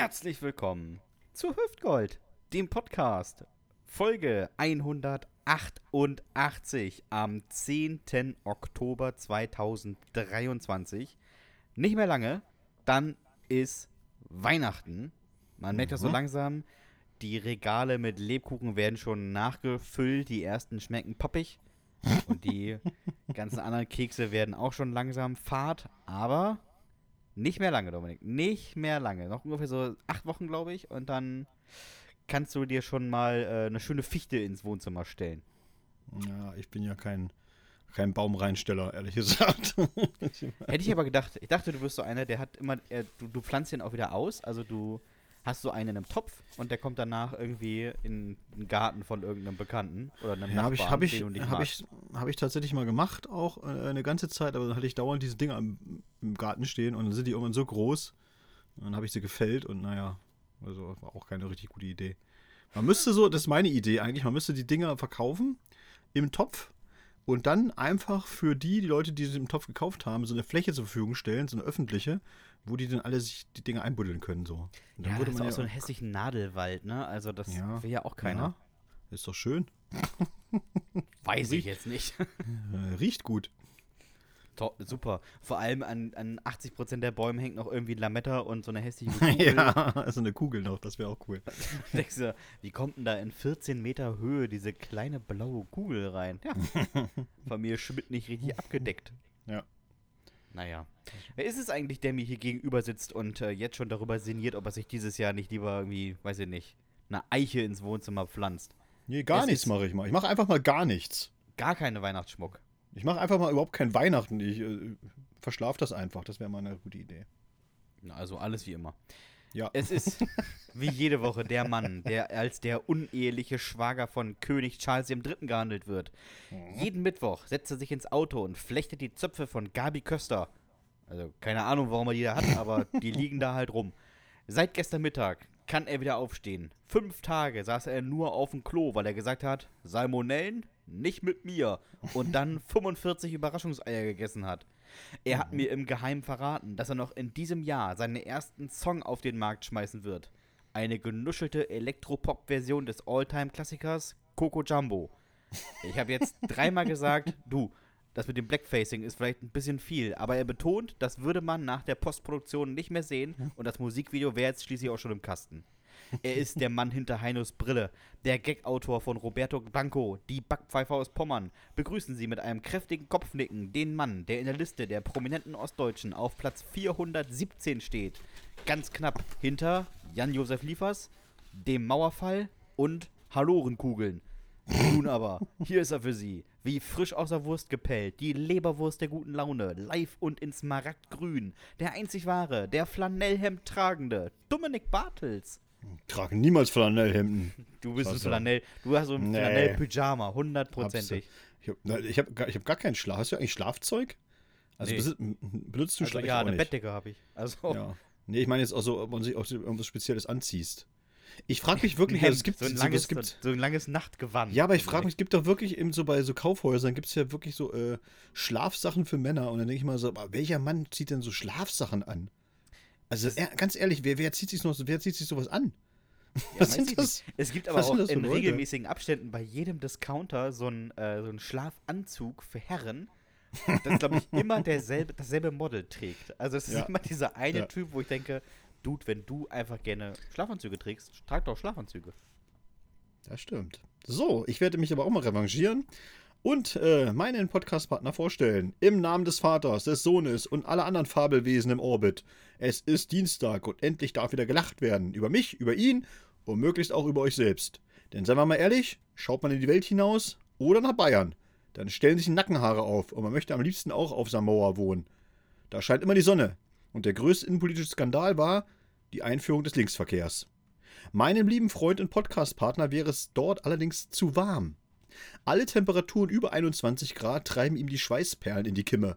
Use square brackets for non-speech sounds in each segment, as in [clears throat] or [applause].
Herzlich willkommen zu Hüftgold, dem Podcast. Folge 188 am 10. Oktober 2023. Nicht mehr lange, dann ist Weihnachten. Man merkt das so Mhm. langsam. Die Regale mit Lebkuchen werden schon nachgefüllt. Die ersten schmecken poppig. Und die [laughs] ganzen anderen Kekse werden auch schon langsam fad. Aber nicht mehr lange, Dominik. Nicht mehr lange. Noch ungefähr so acht Wochen, glaube ich. Und dann kannst du dir schon mal äh, eine schöne Fichte ins Wohnzimmer stellen. Ja, ich bin ja kein, kein Baumreinsteller, ehrlich gesagt. [laughs] Hätte ich aber gedacht, ich dachte, du wirst so einer, der hat immer, äh, du, du pflanzt ihn auch wieder aus. Also du hast so einen in einem Topf und der kommt danach irgendwie in den Garten von irgendeinem Bekannten oder einem ja, habe ich, Nachbarn, hab ich, den du nicht hab ich, hab ich tatsächlich mal gemacht, auch äh, eine ganze Zeit, aber dann hatte ich dauernd diese Dinger im, im Garten stehen und dann sind die irgendwann so groß. Und dann habe ich sie gefällt und naja, also war auch keine richtig gute Idee. Man müsste so, das ist meine Idee eigentlich, man müsste die Dinger verkaufen im Topf und dann einfach für die, die Leute, die sie im Topf gekauft haben, so eine Fläche zur Verfügung stellen, so eine öffentliche, wo die dann alle sich die Dinger einbuddeln können. So. Und dann Ja, würde das ist man auch so einen hässlichen Nadelwald, ne? Also das Ja. will ja auch keiner. Ja, ist doch schön. [laughs] Weiß ich jetzt nicht. [laughs] Riecht gut. To super. Vor allem an, an 80% der Bäume hängt noch irgendwie ein Lametta und so eine hässliche [laughs] Kugel. ja, also eine Kugel noch, das wäre auch cool. Denkst du, wie kommt denn da in 14 Meter Höhe diese kleine blaue Kugel rein? Ja. Von mir Schmidt nicht richtig abgedeckt. Ja. Naja. Wer ist es eigentlich, der mir hier gegenüber sitzt und äh, jetzt schon darüber sinniert, ob er sich dieses Jahr nicht lieber irgendwie, weiß ich nicht, eine Eiche ins Wohnzimmer pflanzt? Nee, gar Es nichts mache ich mal. Ich mache einfach mal gar nichts. Gar keine Weihnachtsschmuck. Ich mache einfach mal überhaupt kein Weihnachten. Ich äh, verschlafe das einfach. Das wäre mal eine gute Idee. Na, Also alles wie immer. Ja. Es ist wie jede Woche der Mann, der als der uneheliche Schwager von König Charles III. gehandelt wird. Jeden Mittwoch setzt er sich ins Auto und flechtet die Zöpfe von Gabi Köster. Also keine Ahnung, warum er die da hat, [laughs] aber die liegen da halt rum. Seit gestern Mittag kann er wieder aufstehen. Fünf Tage saß er nur auf dem Klo, weil er gesagt hat, Salmonellen nicht mit mir. Und dann 45 Überraschungseier gegessen hat. Er hat mir im Geheimen verraten, dass er noch in diesem Jahr seinen ersten Song auf den Markt schmeißen wird. Eine genuschelte Elektropop-Version des All-Time-Klassikers Coco Jumbo. Ich habe jetzt [laughs] dreimal gesagt, du, das mit dem Blackfacing ist vielleicht ein bisschen viel, aber er betont, das würde man nach der Postproduktion nicht mehr sehen und das Musikvideo wäre jetzt schließlich auch schon im Kasten. Er ist der Mann hinter Heinos Brille, der Gag-Autor von Roberto Blanco, die Backpfeife aus Pommern. Begrüßen Sie mit einem kräftigen Kopfnicken den Mann, der in der Liste der prominenten Ostdeutschen auf Platz 417 steht. Ganz knapp hinter Jan-Josef Liefers, dem Mauerfall und Hallorenkugeln. Nun aber, hier ist er für Sie. Wie frisch aus der Wurst gepellt, die Leberwurst der guten Laune, live und in Smaragdgrün. Der einzig wahre, der Flanellhemd tragende, Dominik Bartels. Tragen niemals Flanellhemden. Du bist ein so? Flanell, du hast so ein Nee. Flanell-Pyjama, hundertprozentig. Ich habe ich hab, gar- ich hab gar keinen Schlaf. Hast du eigentlich Schlafzeug? Also Nee. benutzt du Also, Schlaf ja, eine nicht? Bettdecke habe ich. Also, Ja. Nee, ich meine jetzt auch so, ob man sich auch so irgendwas Spezielles anziehst. Ich frage mich [laughs] wirklich, also es gibt so ein so, langes, es gibt, so ein langes Nachtgewand. Ja, aber ich frage mich, es gibt doch wirklich eben so bei so Kaufhäusern gibt es ja wirklich so äh, Schlafsachen für Männer. Und dann denke ich mal so, welcher Mann zieht denn so Schlafsachen an? Also er, ganz ehrlich, wer, wer, zieht sich noch, wer zieht sich sowas an? Ja, Was sind das? nicht. Es gibt aber auch in Leute? regelmäßigen Abständen bei jedem Discounter so einen äh, so einen Schlafanzug für Herren, das, glaube ich, immer [laughs] derselbe, dasselbe Model trägt. Also es ist Ja. immer dieser eine Ja. Typ, wo ich denke, Dude, wenn du einfach gerne Schlafanzüge trägst, trag doch Schlafanzüge. Das stimmt. So, ich werde mich aber auch mal revanchieren und äh, meinen Podcast-Partner vorstellen. Im Namen des Vaters, des Sohnes und aller anderen Fabelwesen im Orbit. Es ist Dienstag und endlich darf wieder gelacht werden. Über mich, über ihn und möglichst auch über euch selbst. Denn seien wir mal ehrlich, schaut man in die Welt hinaus oder nach Bayern, dann stellen sich Nackenhaare auf und man möchte am liebsten auch auf Samoa wohnen. Da scheint immer die Sonne. Und der größte innenpolitische Skandal war die Einführung des Linksverkehrs. Meinem lieben Freund und Podcast-Partner wäre es dort allerdings zu warm. Alle Temperaturen über 21 Grad treiben ihm die Schweißperlen in die Kimme.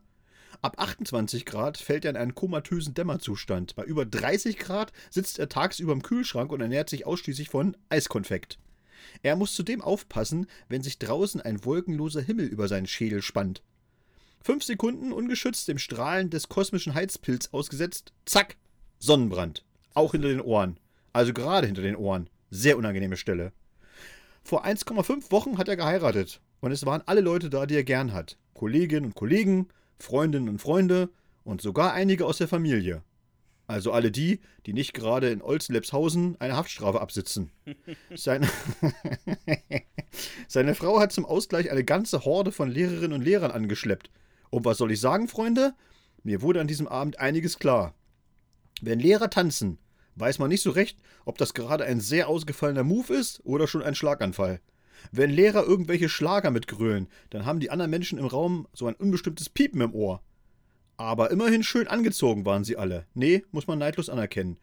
Ab 28 Grad fällt er in einen komatösen Dämmerzustand. Bei über 30 Grad sitzt er tagsüber im Kühlschrank und ernährt sich ausschließlich von Eiskonfekt. Er muss zudem aufpassen, wenn sich draußen ein wolkenloser Himmel über seinen Schädel spannt. Fünf Sekunden ungeschützt dem Strahlen des kosmischen Heizpilz ausgesetzt, zack, Sonnenbrand. Auch hinter den Ohren. Also gerade hinter den Ohren. Sehr unangenehme Stelle. Vor 1,5 Wochen hat er geheiratet. Und es waren alle Leute da, die er gern hat. Kolleginnen und Kollegen, Freundinnen und Freunde und sogar einige aus der Familie. Also alle die, die nicht gerade in Olslepshausen eine Haftstrafe absitzen. [laughs] Seine, [laughs] Seine Frau hat zum Ausgleich eine ganze Horde von Lehrerinnen und Lehrern angeschleppt. Und was soll ich sagen, Freunde? Mir wurde an diesem Abend einiges klar. Wenn Lehrer tanzen, weiß man nicht so recht, ob das gerade ein sehr ausgefallener Move ist oder schon ein Schlaganfall. Wenn Lehrer irgendwelche Schlager mitgrölen, dann haben die anderen Menschen im Raum so ein unbestimmtes Piepen im Ohr. Aber immerhin schön angezogen waren sie alle. Nee, muss man neidlos anerkennen.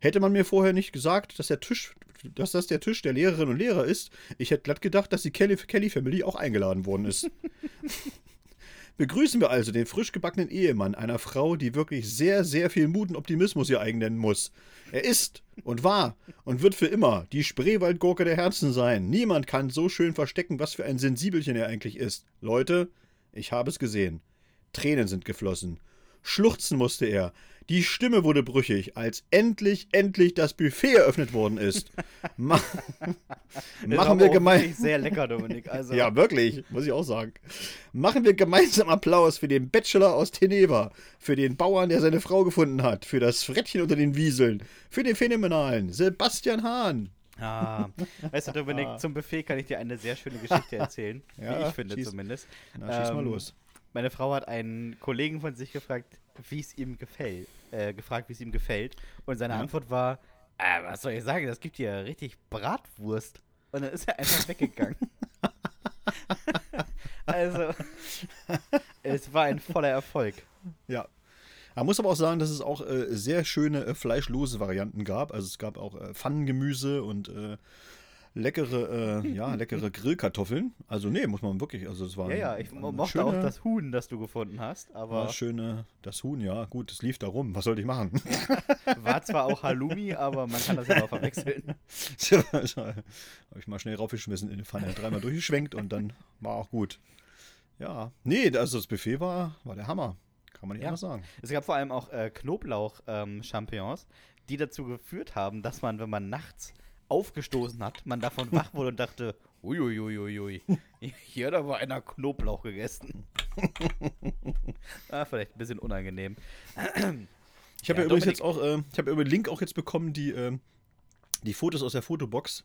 Hätte man mir vorher nicht gesagt, dass, der Tisch, dass das der Tisch der Lehrerinnen und Lehrer ist, ich hätte glatt gedacht, dass die Kelly, Kelly Family auch eingeladen worden ist. [laughs] Begrüßen wir also den frisch gebackenen Ehemann einer Frau, die wirklich sehr, sehr viel Mut und Optimismus ihr eigen nennen muss. Er ist und war und wird für immer die Spreewaldgurke der Herzen sein. Niemand kann so schön verstecken, was für ein Sensibelchen er eigentlich ist. Leute, ich habe es gesehen. Tränen sind geflossen. Schluchzen musste er. Die Stimme wurde brüchig, als endlich, endlich das Buffet eröffnet worden ist. [laughs] Ma [laughs] machen wir gemeinsam. Sehr lecker, Dominik. Also. Ja, wirklich, muss ich auch sagen. Machen wir gemeinsam Applaus für den Bachelor aus Teneva, für den Bauern, der seine Frau gefunden hat, für das Frettchen unter den Wieseln, für den phänomenalen Sebastian Hahn. Ah, weißt du, Dominik, ah. zum Buffet kann ich dir eine sehr schöne Geschichte [laughs] erzählen. ja, wie ich finde schieß, zumindest. Na, schieß ähm, mal los. Meine Frau hat einen Kollegen von sich gefragt, wie es ihm gefällt, äh, gefragt, wie es ihm gefällt. Und seine ja. Antwort war, äh, was soll ich sagen, das gibt hier richtig Bratwurst. Und dann ist er einfach [laughs] weggegangen. [laughs] also, es war ein voller Erfolg. Ja. Man muss aber auch sagen, dass es auch äh, sehr schöne äh, fleischlose Varianten gab. Also es gab auch äh, Pfannengemüse und äh, leckere, äh, ja, leckere Grillkartoffeln. Also nee, muss man wirklich, also es war Ja, ja, ich mochte schöne, auch das Huhn, das du gefunden hast, aber schöne das Huhn, ja, gut, es lief da rum. Was sollte ich machen? [laughs] War zwar auch Halloumi, aber man kann das ja auch verwechseln. [laughs] Habe ich mal schnell raufgeschmissen in die Pfanne, dreimal durchgeschwenkt und dann war auch gut. Ja, nee, also das Buffet war, war der Hammer. Kann man nicht ja. anders sagen. Es gab vor allem auch äh, Knoblauch-Champignons, ähm, die dazu geführt haben, dass man, wenn man nachts aufgestoßen hat, man davon wach wurde und dachte, uiuiuiui, hier hat aber einer Knoblauch gegessen. ah, vielleicht ein bisschen unangenehm. Ich habe ja, ja übrigens jetzt auch, äh, ich habe über den Link auch jetzt bekommen, die, äh, die Fotos aus der Fotobox.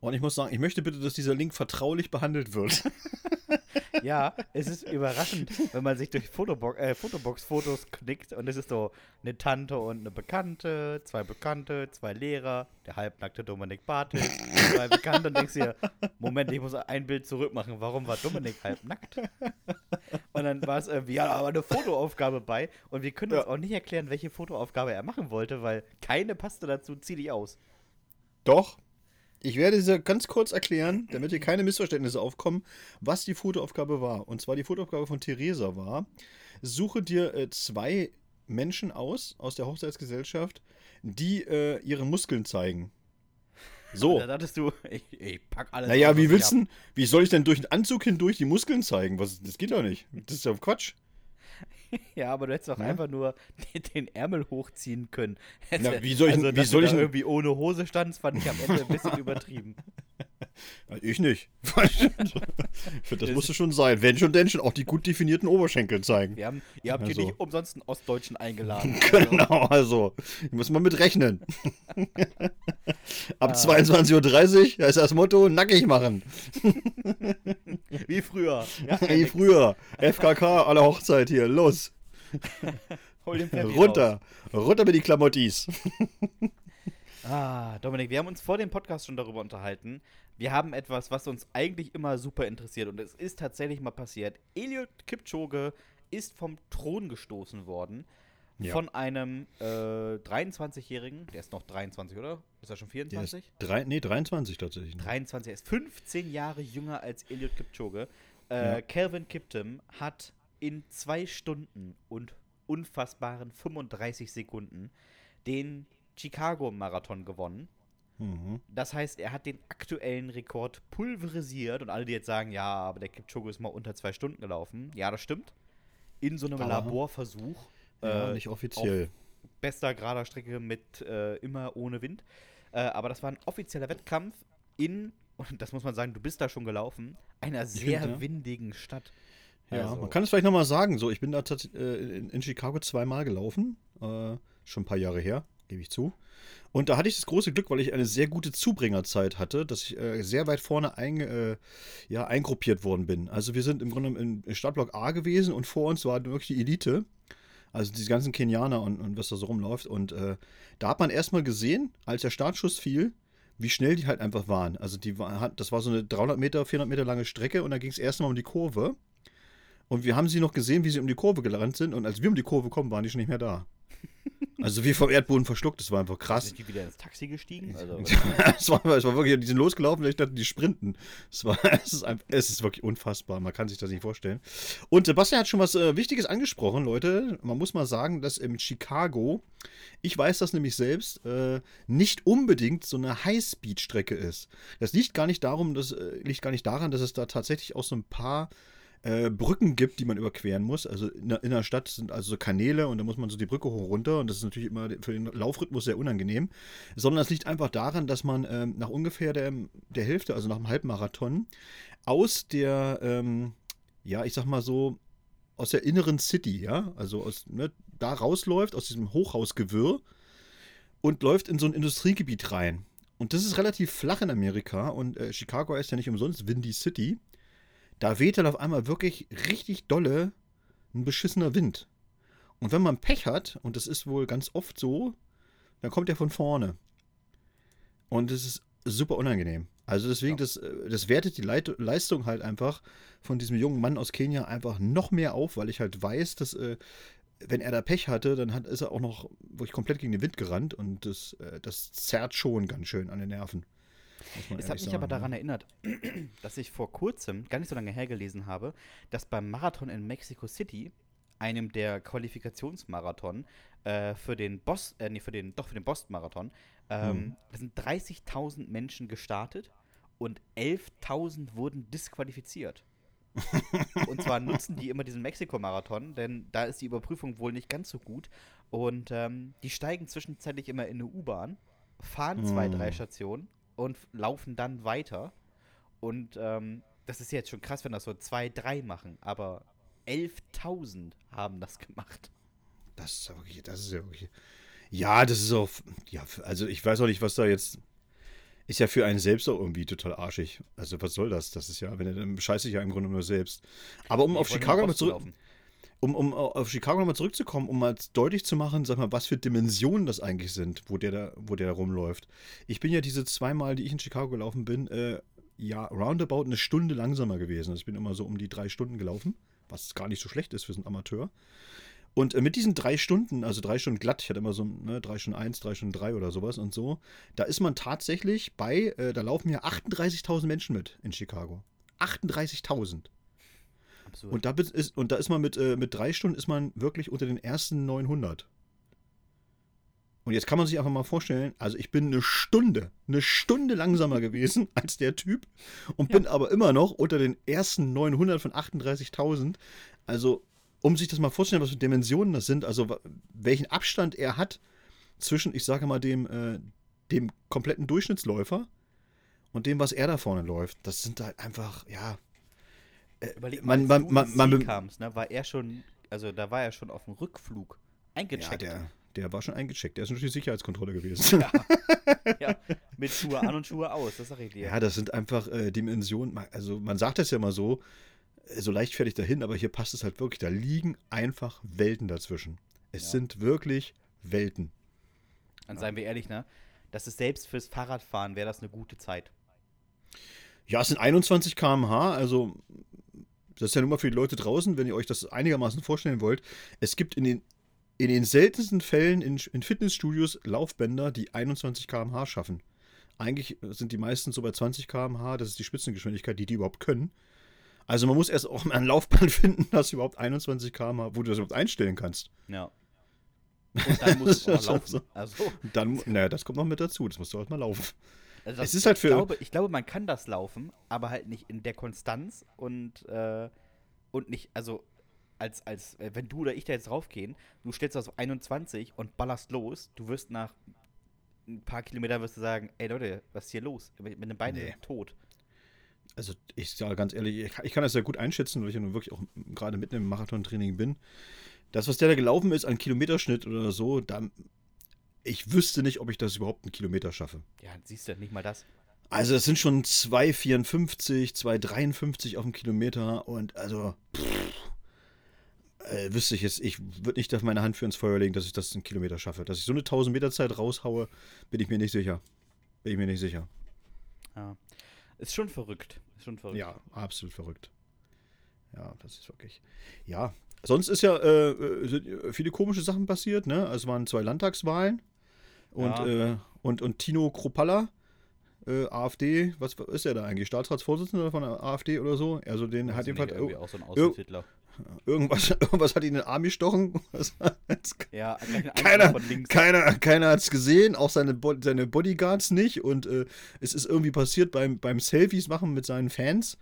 Und ich muss sagen, ich möchte bitte, dass dieser Link vertraulich behandelt wird. [laughs] ja, es ist überraschend, wenn man sich durch Fotobox, äh, Fotobox-Fotos knickt und es ist so eine Tante und eine Bekannte, zwei Bekannte, zwei Lehrer, der halbnackte Dominik Bartel, zwei Bekannte und denkst dir, Moment, ich muss ein Bild zurückmachen, warum war Dominik halbnackt? Und dann war es irgendwie, ja, aber eine Fotoaufgabe bei und wir können uns auch nicht erklären, welche Fotoaufgabe er machen wollte, weil keine passte dazu, zieh dich aus. Doch, ich werde dir ganz kurz erklären, damit hier keine Missverständnisse aufkommen, was die Fotoaufgabe war. Und zwar die Fotoaufgabe von Theresa war, suche dir äh, zwei Menschen aus, aus der Hochzeitsgesellschaft, die äh, ihre Muskeln zeigen. So. Da dachtest du, [laughs] ich, ich pack alles. Naja, wie willst du, wie soll ich denn durch den Anzug hindurch die Muskeln zeigen? Was, das geht doch nicht. Das ist ja Quatsch. [laughs] ja, aber du hättest doch ja? einfach nur den, [laughs] den, Ärmel hochziehen können. Na, wie soll ich, also, wie soll ich irgendwie ohne Hose stand, fand ich am Ende ein bisschen [laughs] übertrieben. [laughs] Ich nicht. [laughs] das musste schon sein. Wenn schon, denn schon auch die gut definierten Oberschenkel zeigen. Wir haben, ihr habt also. hier nicht umsonst einen Ostdeutschen eingeladen. [laughs] genau, also. Muss man mit rechnen. Ab ah. 22.30 Uhr ist das Motto: nackig machen. Wie früher. Ja, Wie früher. FKK, alle Hochzeit hier. Los. Hol den Runter. Raus. Runter mit die Klamottis. Ah, Dominik, wir haben uns vor dem Podcast schon darüber unterhalten. Wir haben etwas, was uns eigentlich immer super interessiert und es ist tatsächlich mal passiert. Eliot Kipchoge ist vom Thron gestoßen worden ja. von einem äh, 23-Jährigen. Der ist noch 23, oder? Ist er schon 24? Drei, nee, 23 tatsächlich. 23, er ist 15 Jahre jünger als Eliot Kipchoge. Äh, ja. Calvin Kiptum hat in zwei Stunden und unfassbaren 35 Sekunden den Chicago-Marathon gewonnen. Mhm. Das heißt, er hat den aktuellen Rekord pulverisiert und alle, die jetzt sagen, ja, aber der Kipchoge ist mal unter zwei Stunden gelaufen. Ja, das stimmt. In so einem aber, Laborversuch. Ja, äh, nicht offiziell. bester gerader Strecke mit äh, immer ohne Wind. Äh, aber das war ein offizieller Wettkampf in, und das muss man sagen, du bist da schon gelaufen, einer sehr bin, ja. windigen Stadt. Ja, Also- man kann es vielleicht nochmal sagen. So, ich bin da äh, in, in Chicago zweimal gelaufen. Äh, schon ein paar Jahre her, gebe ich zu. Und da hatte ich das große Glück, weil ich eine sehr gute Zubringerzeit hatte, dass ich äh, sehr weit vorne ein, äh, ja, eingruppiert worden bin. Also wir sind im Grunde im Startblock A gewesen und vor uns war wirklich die Elite. Also diese ganzen Kenianer und, und was da so rumläuft. Und äh, da hat man erstmal gesehen, als der Startschuss fiel, wie schnell die halt einfach waren. Also die war, das war so eine 300 Meter, 400 Meter lange Strecke und da ging es erstmal um die Kurve. Und wir haben sie noch gesehen, wie sie um die Kurve gerannt sind. Und als wir um die Kurve kommen, waren die schon nicht mehr da. Also wie vom Erdboden verschluckt. Das war einfach krass. Sind die wieder ins Taxi gestiegen? [laughs] Also, es, war, es war wirklich, die sind losgelaufen ich dachte, die sprinten. Es, war, [laughs] es, ist einfach, es ist wirklich unfassbar. Man kann sich das nicht vorstellen. Und Sebastian hat schon was äh, Wichtiges angesprochen, Leute. Man muss mal sagen, dass in Chicago, ich weiß das nämlich selbst, äh, nicht unbedingt so eine Highspeed-Strecke ist. Das liegt gar nicht darum, das äh, liegt gar nicht daran, dass es da tatsächlich auch so ein paar äh, Brücken gibt, die man überqueren muss. Also in der, in der Stadt sind also so Kanäle und da muss man so die Brücke hoch und runter und das ist natürlich immer für den Laufrhythmus sehr unangenehm. Sondern es liegt einfach daran, dass man ähm, nach ungefähr der, der Hälfte, also nach einem Halbmarathon, aus der, ähm, ja, ich sag mal so, aus der inneren City, ja, also aus, ne, da rausläuft, aus diesem Hochhausgewirr und läuft in so ein Industriegebiet rein. Und das ist relativ flach in Amerika und äh, Chicago ist ja nicht umsonst Windy City. Da weht dann auf einmal wirklich richtig dolle ein beschissener Wind. Und wenn man Pech hat, und das ist wohl ganz oft so, dann kommt er von vorne. Und es ist super unangenehm. Also deswegen, Ja. das, äh, das wertet die Leit Leistung halt einfach von diesem jungen Mann aus Kenia einfach noch mehr auf, weil ich halt weiß, dass äh, wenn er da Pech hatte, dann hat, ist er auch noch wirklich komplett gegen den Wind gerannt und das, äh, das zerrt schon ganz schön an den Nerven. Es hat mich aber sagen, daran ne? erinnert, [clears throat] dass ich vor kurzem, gar nicht so lange hergelesen habe, dass beim Marathon in Mexico City, einem der Qualifikationsmarathon äh, für den Boss, äh, nee, für den, doch für den Boston-Marathon, ähm, Hm. da sind 30.000 Menschen gestartet und 11.000 wurden disqualifiziert. [laughs] und zwar nutzen die immer diesen Mexiko-Marathon, denn da ist die Überprüfung wohl nicht ganz so gut. Und ähm, die steigen zwischenzeitlich immer in eine U-Bahn, fahren zwei, drei Hm. Stationen und laufen dann weiter. Und ähm, das ist jetzt schon krass, wenn das so zwei, drei machen, aber 11.000 haben das gemacht. Das ist ja wirklich, das ist ja wirklich. Ja, das ist auch. Ja, also ich weiß auch nicht, was da jetzt. Ist ja für einen selbst auch irgendwie total arschig. Also was soll das? Das ist ja, wenn er dann scheiße ich ja im Grunde nur selbst. Aber um auf ich wollte Chicago mal zurück, laufen. Um, um auf Chicago nochmal zurückzukommen, um mal deutlich zu machen, sag mal, was für Dimensionen das eigentlich sind, wo der da, wo der da rumläuft. Ich bin ja diese zweimal, die ich in Chicago gelaufen bin, äh, ja, roundabout eine Stunde langsamer gewesen. Also ich bin immer so um die drei Stunden gelaufen, was gar nicht so schlecht ist für so einen Amateur. Und äh, mit diesen drei Stunden, also drei Stunden glatt, ich hatte immer so ne, drei Stunden eins, drei Stunden drei oder sowas und so, da ist man tatsächlich bei, äh, da laufen ja 38.000 Menschen mit in Chicago. 38.000. Absurd. Und da ist, und da ist man mit, äh, mit drei Stunden ist man wirklich unter den ersten 900. Und jetzt kann man sich einfach mal vorstellen, also ich bin eine Stunde, eine Stunde langsamer gewesen [laughs] als der Typ und bin aber immer noch unter den ersten 900 von 38.000. Also, um sich das mal vorzustellen, was für Dimensionen das sind, also welchen Abstand er hat zwischen, ich sage mal, dem, äh, dem kompletten Durchschnittsläufer und dem, was er da vorne läuft. Das sind halt einfach, ja, Überleg man- mal, man- man- man be- kamst, ne, war er schon, also da war er schon auf dem Rückflug Ja, eingecheckt. der, der war schon eingecheckt. Der ist natürlich Sicherheitskontrolle gewesen. [laughs] Ja, mit Schuhe an und Schuhe aus, das sag ich dir. Ja, das sind einfach äh, Dimensionen. Also man sagt das ja mal so, äh, so leichtfertig dahin, aber hier passt es halt wirklich. Da liegen einfach Welten dazwischen. Es Ja. sind wirklich Welten. Dann seien wir ehrlich, ne? Das ist selbst fürs Fahrradfahren wäre das eine gute Zeit. Ja, es sind 21 km/h, also das ist ja nun mal für die Leute draußen, wenn ihr euch das einigermaßen vorstellen wollt. Es gibt in den, in den seltensten Fällen in, in Fitnessstudios Laufbänder, die 21 km/h schaffen. Eigentlich sind die meisten so bei 20 km/h, das ist die Spitzengeschwindigkeit, die die überhaupt können. Also man muss erst auch mal ein Laufband [laughs] finden, das überhaupt 21 km/h, wo du das überhaupt einstellen kannst. Ja. Und dann muss es auch [laughs] laufen. so. Also, dann, naja, das kommt noch mit dazu, das musst du halt mal laufen. Also Es ist halt für- Ich glaube, ich glaube, man kann das laufen, aber halt nicht in der Konstanz und, äh, und nicht, also als, als äh, wenn du oder ich da jetzt draufgehen, du stellst das auf 21 und ballerst los, du wirst nach ein paar Kilometern wirst du sagen, ey Leute, was ist hier los? Mit, mit den Beinen Nee. tot. Also ich sage ganz ehrlich, ich, ich kann das sehr gut einschätzen, weil ich ja nun wirklich auch gerade mitten im Marathontraining bin. Das, was der da gelaufen ist an Kilometerschnitt oder so, da, ich wüsste nicht, ob ich das überhaupt einen Kilometer schaffe. Ja, siehst du, nicht mal das. Also es sind schon 2,54, 2,53 auf dem Kilometer und also pff, äh, wüsste ich jetzt, ich würde nicht auf meine Hand für ins Feuer legen, dass ich das einen Kilometer schaffe. Dass ich so eine 1000 Meter Zeit raushaue, bin ich mir nicht sicher. Bin ich mir nicht sicher. Ja. Ist schon verrückt. Ist schon verrückt. Ja, absolut verrückt. Ja, das ist wirklich. Ja, sonst ist ja äh, äh, äh, viele komische Sachen passiert, ne? Also es waren zwei Landtagswahlen und, Ja. äh, und, und Tino Kropalla, äh, AfD, was ist er da eigentlich? Staatsratsvorsitzender von der AfD oder so? Also den Weiß hat jedenfalls irgendwie auch so ein Außentitler. irgendwas, [laughs] irgendwas hat ihn in den Arm gestochen. [laughs] Ja, Keiner, Angriff von links. keiner, keiner hat es gesehen, auch seine, Bo seine Bodyguards nicht. Und äh, es ist irgendwie passiert beim, beim Selfies machen mit seinen Fans.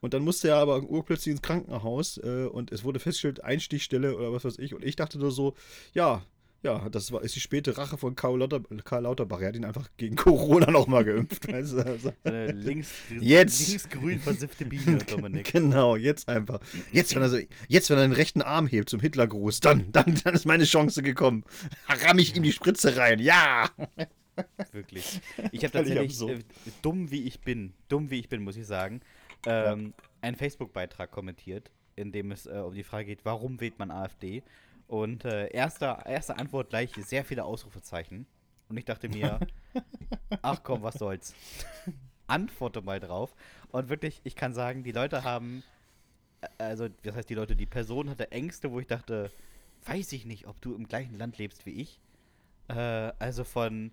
Und dann musste er aber urplötzlich ins Krankenhaus äh, und es wurde festgestellt, Einstichstelle oder was weiß ich. Und ich dachte nur so, ja, ja, das war, ist die späte Rache von Karl, Lauter, Karl Lauterbach. Er hat ihn einfach gegen [laughs] Corona nochmal geimpft. weißt [laughs] du? Also, So eine links, Jetzt. linksgrün versiffte Biene, [laughs] Dominik. Genau, jetzt einfach. Jetzt, wenn er so, jetzt, wenn er den rechten Arm hebt zum Hitlergruß, dann, dann, dann ist meine Chance gekommen. Ramm ich ihm die Spritze rein. Ja! Wirklich. Ich habe tatsächlich, äh, dumm wie ich bin, dumm wie ich bin, muss ich sagen, ähm, einen Facebook-Beitrag kommentiert, in dem es äh, um die Frage geht, warum wählt man AfD? Und äh, erster, erste Antwort gleich sehr viele Ausrufezeichen. Und ich dachte mir, [laughs] ach komm, was soll's. [laughs] Antworte mal drauf. Und wirklich, ich kann sagen, die Leute haben, äh, also, das heißt, die Leute, die Person hatte Ängste, wo ich dachte, weiß ich nicht, ob du im gleichen Land lebst wie ich. Äh, also von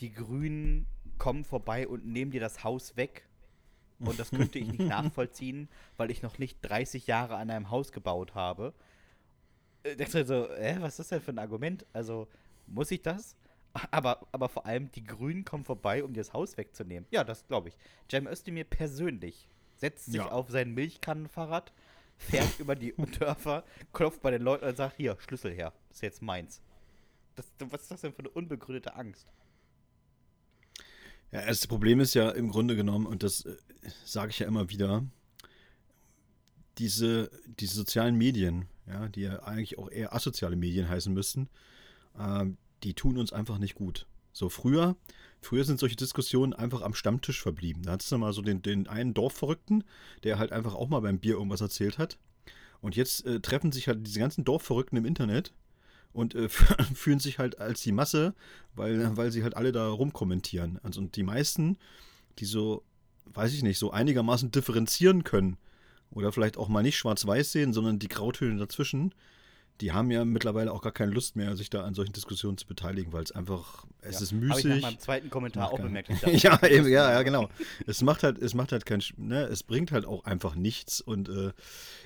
die Grünen kommen vorbei und nehmen dir das Haus weg. Und das könnte ich nicht [laughs] nachvollziehen, weil ich noch nicht 30 Jahre an einem Haus gebaut habe. Äh, dachte ich so, äh, was ist das denn für ein Argument? Also, muss ich das? Aber, aber vor allem, die Grünen kommen vorbei, um dir das Haus wegzunehmen. Ja, das glaube ich. Cem Özdemir persönlich setzt sich Ja. auf sein Milchkannenfahrrad, fährt über die [laughs] Dörfer, klopft bei den Leuten und sagt, hier, Schlüssel her, das ist jetzt meins. Das, was ist das denn für eine unbegründete Angst? Ja, das Problem ist ja im Grunde genommen, und das äh, sage ich ja immer wieder, diese, diese sozialen Medien, ja, die ja eigentlich auch eher asoziale Medien heißen müssten, ähm, die tun uns einfach nicht gut. So früher, früher sind solche Diskussionen einfach am Stammtisch verblieben. Da hattest du mal so den, den einen Dorfverrückten, der halt einfach auch mal beim Bier irgendwas erzählt hat. Und jetzt äh, treffen sich halt diese ganzen Dorfverrückten im Internet und äh, [laughs] fühlen sich halt als die Masse, weil, weil sie halt alle da rumkommentieren. Also und die meisten, die so, weiß ich nicht, so einigermaßen differenzieren können oder vielleicht auch mal nicht schwarz-weiß sehen, sondern die Grautöne dazwischen, die haben ja mittlerweile auch gar keine Lust mehr, sich da an solchen Diskussionen zu beteiligen, weil es einfach, es Ja. ist Habe ich nach müßig. meinem zweiten Kommentar auch bemerkt. [laughs] Ja, eben, ja, ja, genau. Es macht halt, es macht halt kein, ne, es bringt halt auch einfach nichts und äh,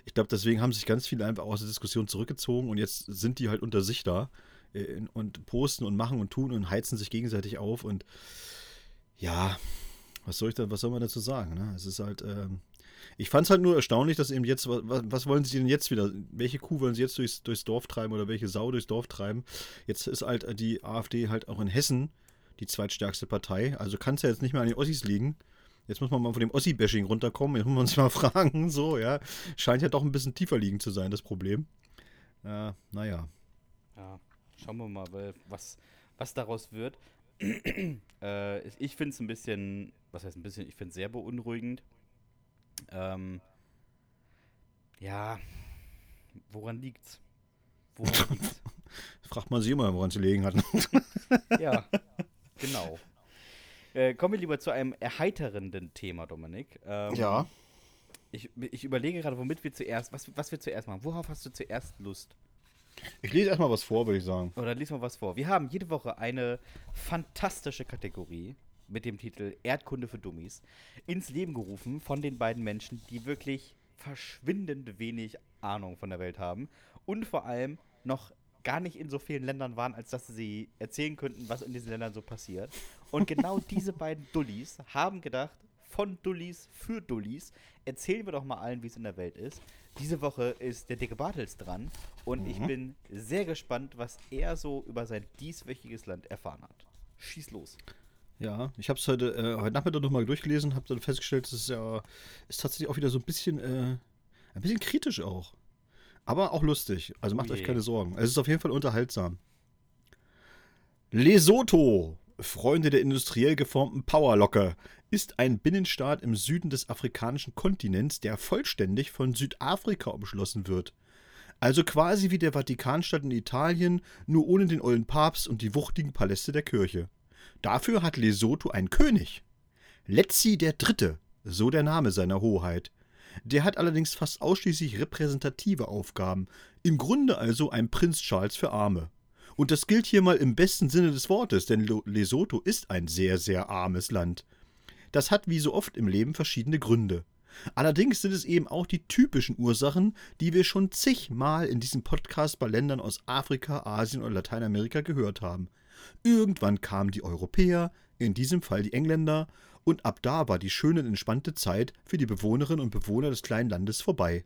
ich glaube, deswegen haben sich ganz viele einfach aus der Diskussion zurückgezogen und jetzt sind die halt unter sich da äh, und posten und machen und tun und heizen sich gegenseitig auf und ja, was soll ich da, was soll man dazu sagen? Ne? Es ist halt, ähm, ich fand es halt nur erstaunlich, dass eben jetzt, was, was wollen sie denn jetzt wieder, welche Kuh wollen sie jetzt durchs, durchs Dorf treiben oder welche Sau durchs Dorf treiben? Jetzt ist halt die AfD halt auch in Hessen die zweitstärkste Partei, also kann es ja jetzt nicht mehr an den Ossis liegen. Jetzt muss man mal von dem Ossi-Bashing runterkommen, jetzt muss man sich mal [laughs] fragen, so, ja. Scheint ja doch ein bisschen tiefer liegend zu sein, das Problem. Äh, naja. Ja, schauen wir mal, was, was daraus wird. [clears throat] äh, ich finde es ein bisschen, was heißt ein bisschen, ich finde es sehr beunruhigend. Ähm, ja, woran liegt's? Woran [laughs] liegt's? Fragt man sich immer, woran sie liegen hat. [laughs] ja, genau. Äh, kommen wir lieber zu einem erheiternden Thema, Dominik. Ähm, ja. Ich, ich überlege gerade, womit wir zuerst, was, was wir zuerst machen. Worauf hast du zuerst Lust? Ich lese erstmal was vor, würde ich sagen. Oder lies mal was vor. Wir haben jede Woche eine fantastische Kategorie mit dem Titel Erdkunde für Dummies ins Leben gerufen von den beiden Menschen, die wirklich verschwindend wenig Ahnung von der Welt haben und vor allem noch gar nicht in so vielen Ländern waren, als dass sie erzählen könnten, was in diesen Ländern so passiert. Und genau [laughs] diese beiden Dullis haben gedacht, von Dullis für Dullis. Erzählen wir doch mal allen, wie es in der Welt ist. Diese Woche ist der dicke Bartels dran und mhm. ich bin sehr gespannt, was er so über sein dieswöchiges Land erfahren hat. Schieß los. Ja, ich habe es heute, äh, heute Nachmittag nochmal durchgelesen, habe dann festgestellt, dass es ja ist tatsächlich auch wieder so ein bisschen, äh, ein bisschen kritisch auch. Aber auch lustig. Also macht oh euch keine Sorgen. Es ist auf jeden Fall unterhaltsam. Lesotho, Freunde der industriell geformten Powerlocke, ist ein Binnenstaat im Süden des afrikanischen Kontinents, der vollständig von Südafrika umschlossen wird. Also quasi wie der Vatikanstadt in Italien, nur ohne den ollen Papst und die wuchtigen Paläste der Kirche. Dafür hat Lesotho einen König. Letzi der Dritte, so der Name seiner Hoheit. Der hat allerdings fast ausschließlich repräsentative Aufgaben, im Grunde also ein Prinz Charles für Arme. Und das gilt hier mal im besten Sinne des Wortes, denn Lesotho ist ein sehr, sehr armes Land. Das hat wie so oft im Leben verschiedene Gründe. Allerdings sind es eben auch die typischen Ursachen, die wir schon zigmal in diesem Podcast bei Ländern aus Afrika, Asien und Lateinamerika gehört haben. Irgendwann kamen die Europäer, in diesem Fall die Engländer, und ab da war die schöne und entspannte Zeit für die Bewohnerinnen und Bewohner des kleinen Landes vorbei.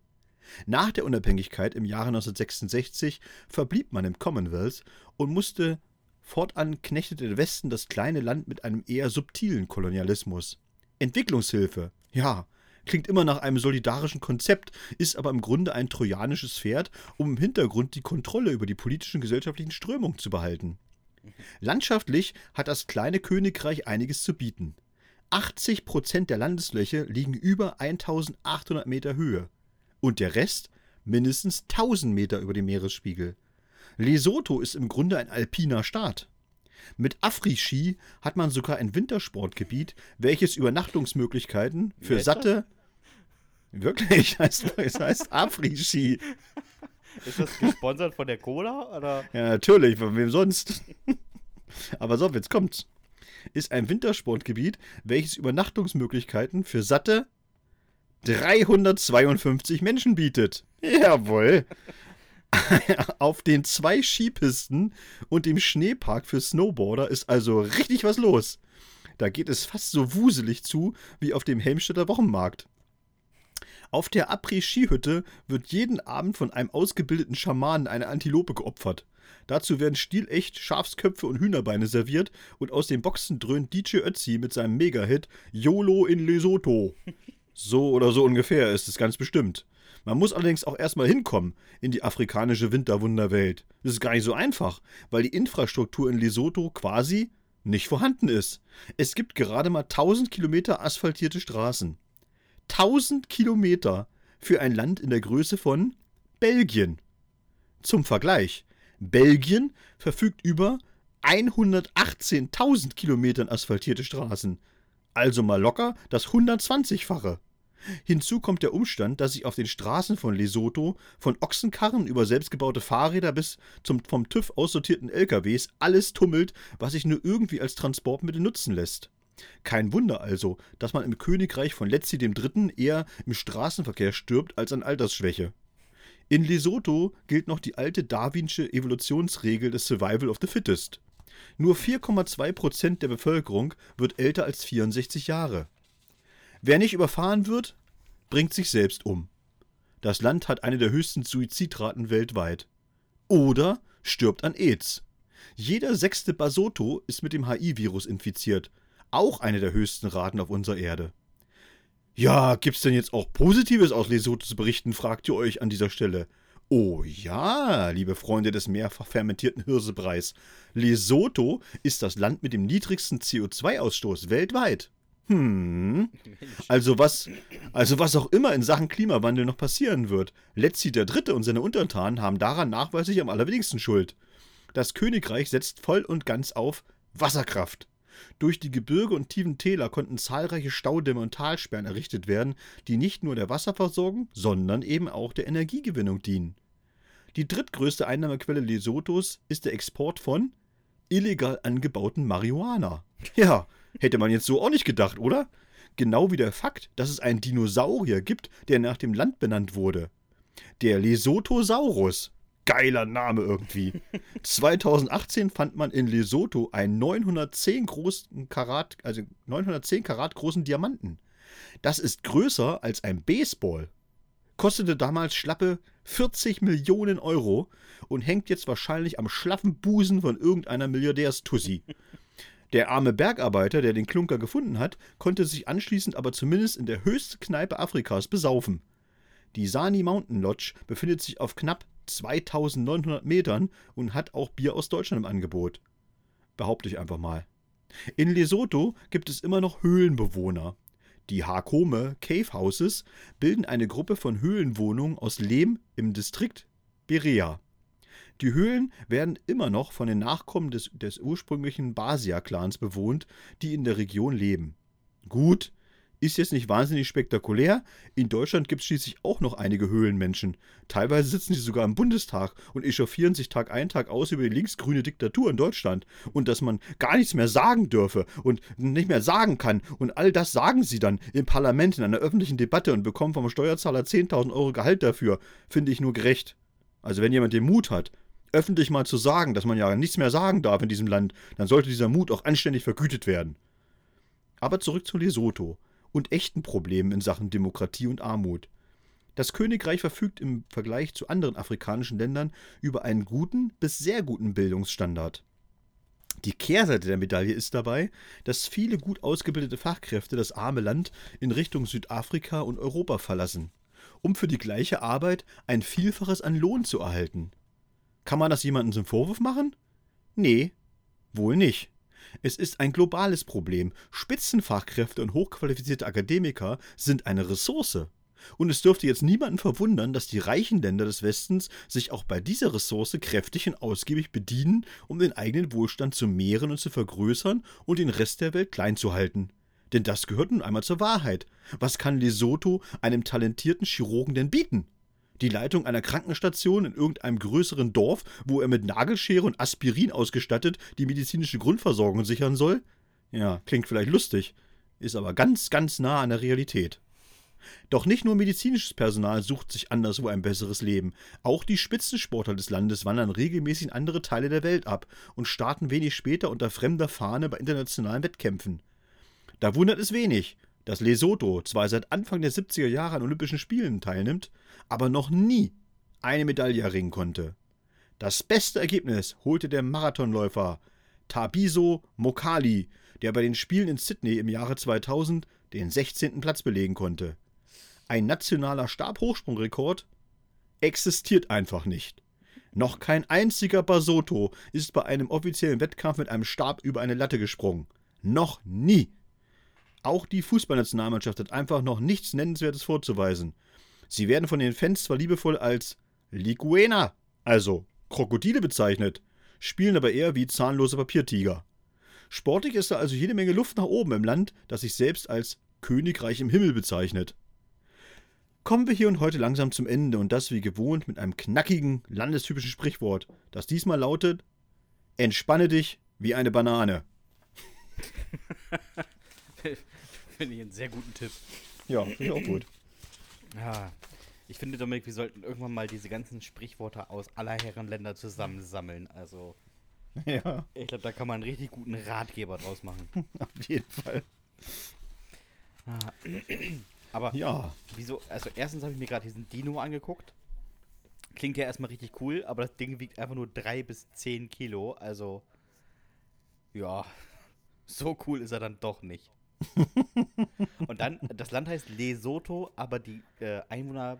Nach der Unabhängigkeit im Jahre 1966 verblieb man im Commonwealth und musste fortan knechtete der Westen das kleine Land mit einem eher subtilen Kolonialismus. Entwicklungshilfe, ja, klingt immer nach einem solidarischen Konzept, ist aber im Grunde ein trojanisches Pferd, um im Hintergrund die Kontrolle über die politischen gesellschaftlichen Strömungen zu behalten. Landschaftlich hat das kleine Königreich einiges zu bieten. 80 Prozent der Landesfläche liegen über 1800 Meter Höhe und der Rest mindestens 1000 Meter über dem Meeresspiegel. Lesotho ist im Grunde ein alpiner Staat. Mit Afri-Ski hat man sogar ein Wintersportgebiet, welches Übernachtungsmöglichkeiten für satte. Wirklich, [laughs] es heißt Afri-Ski. Ist das gesponsert von der Cola? Oder? Ja, natürlich, von wem sonst? [laughs] Aber so, jetzt kommt's. Ist ein Wintersportgebiet, welches Übernachtungsmöglichkeiten für satte 352 Menschen bietet. Jawohl. [laughs] Auf den zwei Skipisten und dem Schneepark für Snowboarder ist also richtig was los. Da geht es fast so wuselig zu wie auf dem Helmstedter Wochenmarkt. Auf der Après-Ski-Hütte wird jeden Abend von einem ausgebildeten Schamanen eine Antilope geopfert. Dazu werden stilecht Schafsköpfe und Hühnerbeine serviert und aus den Boxen dröhnt DJ Ötzi mit seinem Mega-Hit YOLO in Lesotho. So oder so ungefähr ist es ganz bestimmt. Man muss allerdings auch erstmal hinkommen in die afrikanische Winterwunderwelt. Das ist gar nicht so einfach, weil die Infrastruktur in Lesotho quasi nicht vorhanden ist. Es gibt gerade mal 1000 Kilometer asphaltierte Straßen. 1000 Kilometer für ein Land in der Größe von Belgien. Zum Vergleich, Belgien verfügt über 118.000 Kilometern asphaltierte Straßen. Also mal locker das 120-fache. Hinzu kommt der Umstand, dass sich auf den Straßen von Lesotho von Ochsenkarren über selbstgebaute Fahrräder bis zum vom TÜV aussortierten LKWs alles tummelt, was sich nur irgendwie als Transportmittel nutzen lässt. Kein Wunder also, dass man im Königreich von Letzi III. eher im Straßenverkehr stirbt als an Altersschwäche. In Lesotho gilt noch die alte darwinsche Evolutionsregel des Survival of the Fittest. Nur 4,2% der Bevölkerung wird älter als 64 Jahre. Wer nicht überfahren wird, bringt sich selbst um. Das Land hat eine der höchsten Suizidraten weltweit. Oder stirbt an AIDS. Jeder sechste Basotho ist mit dem HIV-Virus infiziert auch eine der höchsten Raten auf unserer Erde. Ja, gibt's denn jetzt auch Positives aus Lesotho zu berichten, fragt ihr euch an dieser Stelle. Oh ja, liebe Freunde des mehrfach fermentierten Hirsebreis. Lesotho ist das Land mit dem niedrigsten CO2-Ausstoß weltweit. Hm. Also was, also was auch immer in Sachen Klimawandel noch passieren wird. Letzi der Dritte und seine Untertanen haben daran nachweislich am allerwenigsten Schuld. Das Königreich setzt voll und ganz auf Wasserkraft. Durch die Gebirge und tiefen Täler konnten zahlreiche Staudämme und Talsperren errichtet werden, die nicht nur der Wasserversorgung, sondern eben auch der Energiegewinnung dienen. Die drittgrößte Einnahmequelle Lesothos ist der Export von illegal angebauten Marihuana. Ja, hätte man jetzt so auch nicht gedacht, oder? Genau wie der Fakt, dass es einen Dinosaurier gibt, der nach dem Land benannt wurde. Der Lesothosaurus geiler Name irgendwie. [laughs] 2018 fand man in Lesotho einen 910 großen Karat, also 910 Karat großen Diamanten. Das ist größer als ein Baseball. Kostete damals schlappe 40 Millionen Euro und hängt jetzt wahrscheinlich am schlaffen Busen von irgendeiner Milliardärstussi. Der arme Bergarbeiter, der den Klunker gefunden hat, konnte sich anschließend aber zumindest in der höchsten Kneipe Afrikas besaufen. Die Sani Mountain Lodge befindet sich auf knapp 2900 Metern und hat auch Bier aus Deutschland im Angebot. Behaupte ich einfach mal. In Lesotho gibt es immer noch Höhlenbewohner. Die Hakome Cave Houses bilden eine Gruppe von Höhlenwohnungen aus Lehm im Distrikt Berea. Die Höhlen werden immer noch von den Nachkommen des, des ursprünglichen Basia-Clans bewohnt, die in der Region leben. Gut, ist jetzt nicht wahnsinnig spektakulär. In Deutschland gibt es schließlich auch noch einige Höhlenmenschen. Teilweise sitzen sie sogar im Bundestag und echauffieren sich Tag ein, Tag aus über die linksgrüne Diktatur in Deutschland. Und dass man gar nichts mehr sagen dürfe und nicht mehr sagen kann. Und all das sagen sie dann im Parlament in einer öffentlichen Debatte und bekommen vom Steuerzahler 10.000 Euro Gehalt dafür. Finde ich nur gerecht. Also wenn jemand den Mut hat, öffentlich mal zu sagen, dass man ja nichts mehr sagen darf in diesem Land, dann sollte dieser Mut auch anständig vergütet werden. Aber zurück zu Lesotho und echten Problemen in Sachen Demokratie und Armut. Das Königreich verfügt im Vergleich zu anderen afrikanischen Ländern über einen guten bis sehr guten Bildungsstandard. Die Kehrseite der Medaille ist dabei, dass viele gut ausgebildete Fachkräfte das arme Land in Richtung Südafrika und Europa verlassen, um für die gleiche Arbeit ein Vielfaches an Lohn zu erhalten. Kann man das jemandem zum Vorwurf machen? Nee, wohl nicht. Es ist ein globales Problem. Spitzenfachkräfte und hochqualifizierte Akademiker sind eine Ressource. Und es dürfte jetzt niemanden verwundern, dass die reichen Länder des Westens sich auch bei dieser Ressource kräftig und ausgiebig bedienen, um den eigenen Wohlstand zu mehren und zu vergrößern und den Rest der Welt klein zu halten. Denn das gehört nun einmal zur Wahrheit. Was kann Lesotho einem talentierten Chirurgen denn bieten? Die Leitung einer Krankenstation in irgendeinem größeren Dorf, wo er mit Nagelschere und Aspirin ausgestattet die medizinische Grundversorgung sichern soll? Ja, klingt vielleicht lustig, ist aber ganz, ganz nah an der Realität. Doch nicht nur medizinisches Personal sucht sich anderswo ein besseres Leben. Auch die Spitzensportler des Landes wandern regelmäßig in andere Teile der Welt ab und starten wenig später unter fremder Fahne bei internationalen Wettkämpfen. Da wundert es wenig, dass Lesotho zwar seit Anfang der 70er Jahre an Olympischen Spielen teilnimmt, aber noch nie eine Medaille erringen konnte. Das beste Ergebnis holte der Marathonläufer Tabiso Mokali, der bei den Spielen in Sydney im Jahre 2000 den 16. Platz belegen konnte. Ein nationaler Stabhochsprungrekord existiert einfach nicht. Noch kein einziger Basoto ist bei einem offiziellen Wettkampf mit einem Stab über eine Latte gesprungen. Noch nie. Auch die Fußballnationalmannschaft hat einfach noch nichts Nennenswertes vorzuweisen. Sie werden von den Fans zwar liebevoll als Liguena, also Krokodile bezeichnet, spielen aber eher wie zahnlose Papiertiger. Sportlich ist da also jede Menge Luft nach oben im Land, das sich selbst als Königreich im Himmel bezeichnet. Kommen wir hier und heute langsam zum Ende und das wie gewohnt mit einem knackigen, landestypischen Sprichwort, das diesmal lautet: Entspanne dich wie eine Banane. [laughs] Finde ich einen sehr guten Tipp. Ja, finde ich auch gut. Ja, ich finde, Dominik, wir sollten irgendwann mal diese ganzen Sprichworte aus aller Herren Länder zusammensammeln. Also, [laughs] Ja, ich glaube, da kann man einen richtig guten Ratgeber draus machen. [laughs] auf jeden Fall. Ah. [clears throat] Aber Ja, wieso? Also, erstens habe ich mir gerade diesen Dino angeguckt. Klingt ja erstmal richtig cool, aber das Ding wiegt einfach nur 3 bis 10 Kilo. Also, ja, [laughs] so cool ist er dann doch nicht. Und dann, das Land heißt Lesotho, aber die äh, Einwohner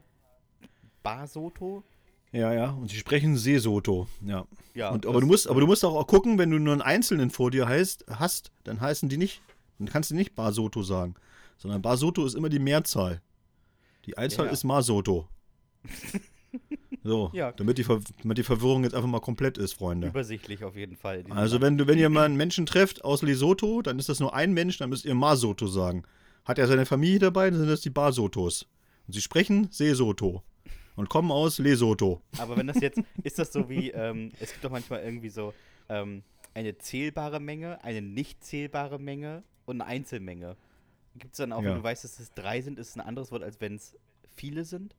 Basotho. ja, ja. Und sie sprechen Seesoto. Ja. Ja, und, aber, du musst, aber du musst auch gucken, wenn du nur einen Einzelnen vor dir heißt, hast, dann heißen die nicht, dann kannst du nicht Basoto sagen. Sondern Basoto ist immer die Mehrzahl. Die Einzahl Ja. ist Masoto. [laughs] So, Ja. damit, die Ver damit die Verwirrung jetzt einfach mal komplett ist, Freunde. Übersichtlich auf jeden Fall. Also wenn, du, wenn ihr [clears throat] mal einen Menschen trefft aus Lesotho, dann ist das nur ein Mensch, dann müsst ihr Masoto sagen. Hat er seine Familie dabei, dann sind das die Basotos. Und sie sprechen Sesoto und kommen aus Lesotho. Aber wenn das jetzt, ist das so wie, ähm, es gibt doch manchmal irgendwie so ähm, eine zählbare Menge, eine nicht zählbare Menge und eine Einzelmenge. Gibt es dann auch, Ja. wenn du weißt, dass es drei sind, ist es ein anderes Wort, als wenn es viele sind?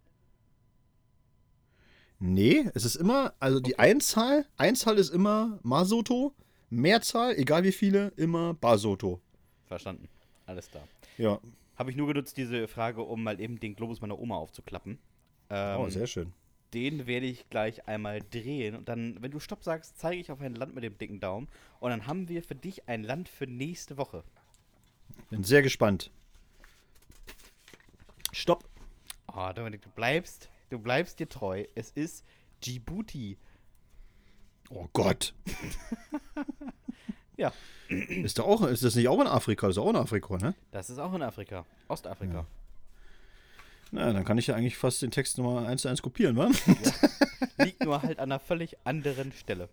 Nee, es ist immer, also die Einzahl, Einzahl ist immer Masoto, Mehrzahl, egal wie viele, immer Basoto. Verstanden. Alles klar. Ja. Habe ich nur genutzt, diese Frage, um mal eben den Globus meiner Oma aufzuklappen. Ähm, oh, sehr schön. Den werde ich gleich einmal drehen und dann, wenn du Stopp sagst, zeige ich auf ein Land mit dem dicken Daumen und dann haben wir für dich ein Land für nächste Woche. Bin sehr gespannt. Stopp. Oh, Dominik, du bleibst, du bleibst dir treu. Es ist Djibouti. Oh Gott. [laughs] Ja, Ist, da auch, ist das nicht auch in Afrika? Das ist auch in Afrika, ne? das ist auch in Afrika. Ostafrika. Na, dann kann ich ja eigentlich fast den Text nochmal eins zu eins kopieren, wa? Liegt nur halt an einer völlig anderen Stelle.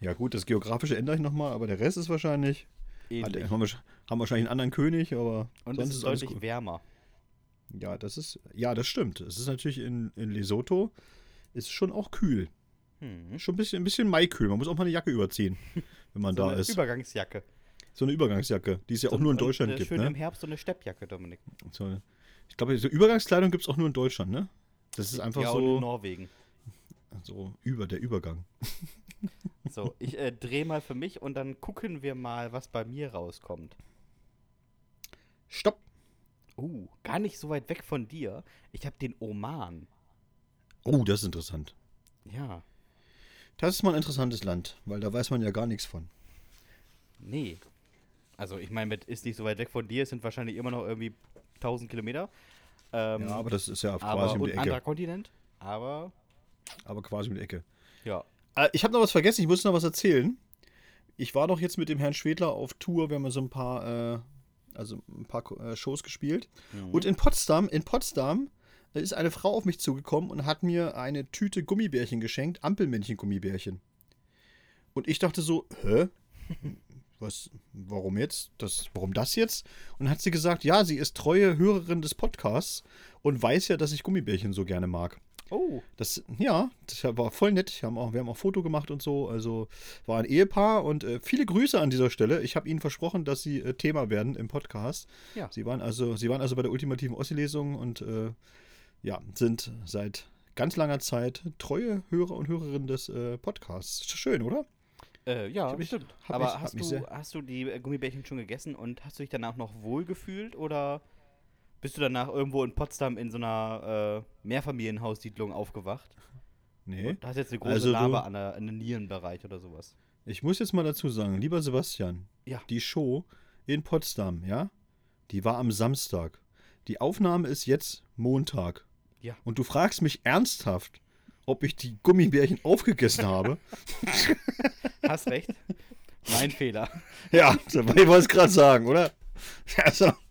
Ja gut, das Geografische ändere ich nochmal, aber der Rest ist wahrscheinlich... Ähnlich. haben, wahrscheinlich einen anderen König, aber Und sonst es ist alles deutlich wärmer. Ja, das ist... Ja, das stimmt. Es ist natürlich in, in Lesotho ist schon auch kühl. Hm. Schon ein bisschen, ein bisschen Maikühl. Man muss auch mal eine Jacke überziehen, [laughs] wenn man So da eine ist. Übergangsjacke. so eine Übergangsjacke, die es ja auch So- nur in Deutschland gibt, Schön ne? im Herbst so eine Steppjacke, Dominik. So, ich glaube, so Übergangskleidung gibt es auch nur in Deutschland, ne? Das ist einfach ja, und in so, Norwegen. so über der Übergang. [laughs] So, ich äh, drehe mal für mich und dann gucken wir mal, was bei mir rauskommt. Stopp! Uh, gar nicht so weit weg von dir. Ich habe den Oman. Oh, das ist interessant. Ja, Das ist mal ein interessantes Land, weil da weiß man ja gar nichts von. nee. Also, ich meine, mit ist nicht so weit weg von dir, es sind wahrscheinlich immer noch irgendwie 1000 Kilometer. Ähm, ja, aber das ist ja aber quasi um und die anderer Ecke. Kontinent. Aber, Aber quasi um die Ecke. ja. Äh, ich habe noch was vergessen, ich muss noch was erzählen. Ich war doch jetzt mit dem Herrn Schwedler auf Tour, wir haben ja so ein paar, äh, also ein paar äh, Shows gespielt. Mhm. Und in Potsdam, in Potsdam äh, ist eine Frau auf mich zugekommen und hat mir eine Tüte Gummibärchen geschenkt, Ampelmännchen-Gummibärchen. Und ich dachte so, hä? [laughs] Was, warum jetzt? Das, warum das jetzt? Und hat sie gesagt, ja, sie ist treue Hörerin des Podcasts und weiß ja, dass ich Gummibärchen so gerne mag. Oh, Das, ja, das war voll nett. Wir haben auch, wir haben auch Foto gemacht und so. Also war ein Ehepaar und äh, viele Grüße an dieser Stelle. Ich habe ihnen versprochen, dass sie äh, Thema werden im Podcast. Ja. Sie waren also, sie waren also bei der ultimativen Ossi-Lesung und äh, ja, sind seit ganz langer Zeit treue Hörer und Hörerinnen des äh, Podcasts. Ist schön, oder? äh, ja, mich- stimmt. Aber mich- hast, du, hast du die Gummibärchen schon gegessen und hast du dich danach noch wohl gefühlt oder bist du danach irgendwo in Potsdam in so einer äh, Mehrfamilienhaussiedlung aufgewacht? Nee. Da hast jetzt eine große Also Narbe an der, an den Nierenbereich oder sowas. Ich muss jetzt mal dazu sagen, lieber Sebastian, Ja. die Show in Potsdam, ja, die war am Samstag. Die Aufnahme ist jetzt Montag. Ja. Und du fragst mich ernsthaft, ob ich die Gummibärchen aufgegessen habe? [laughs] Hast recht. mein Fehler. ja, ich wollte es gerade sagen, oder? Also, [laughs]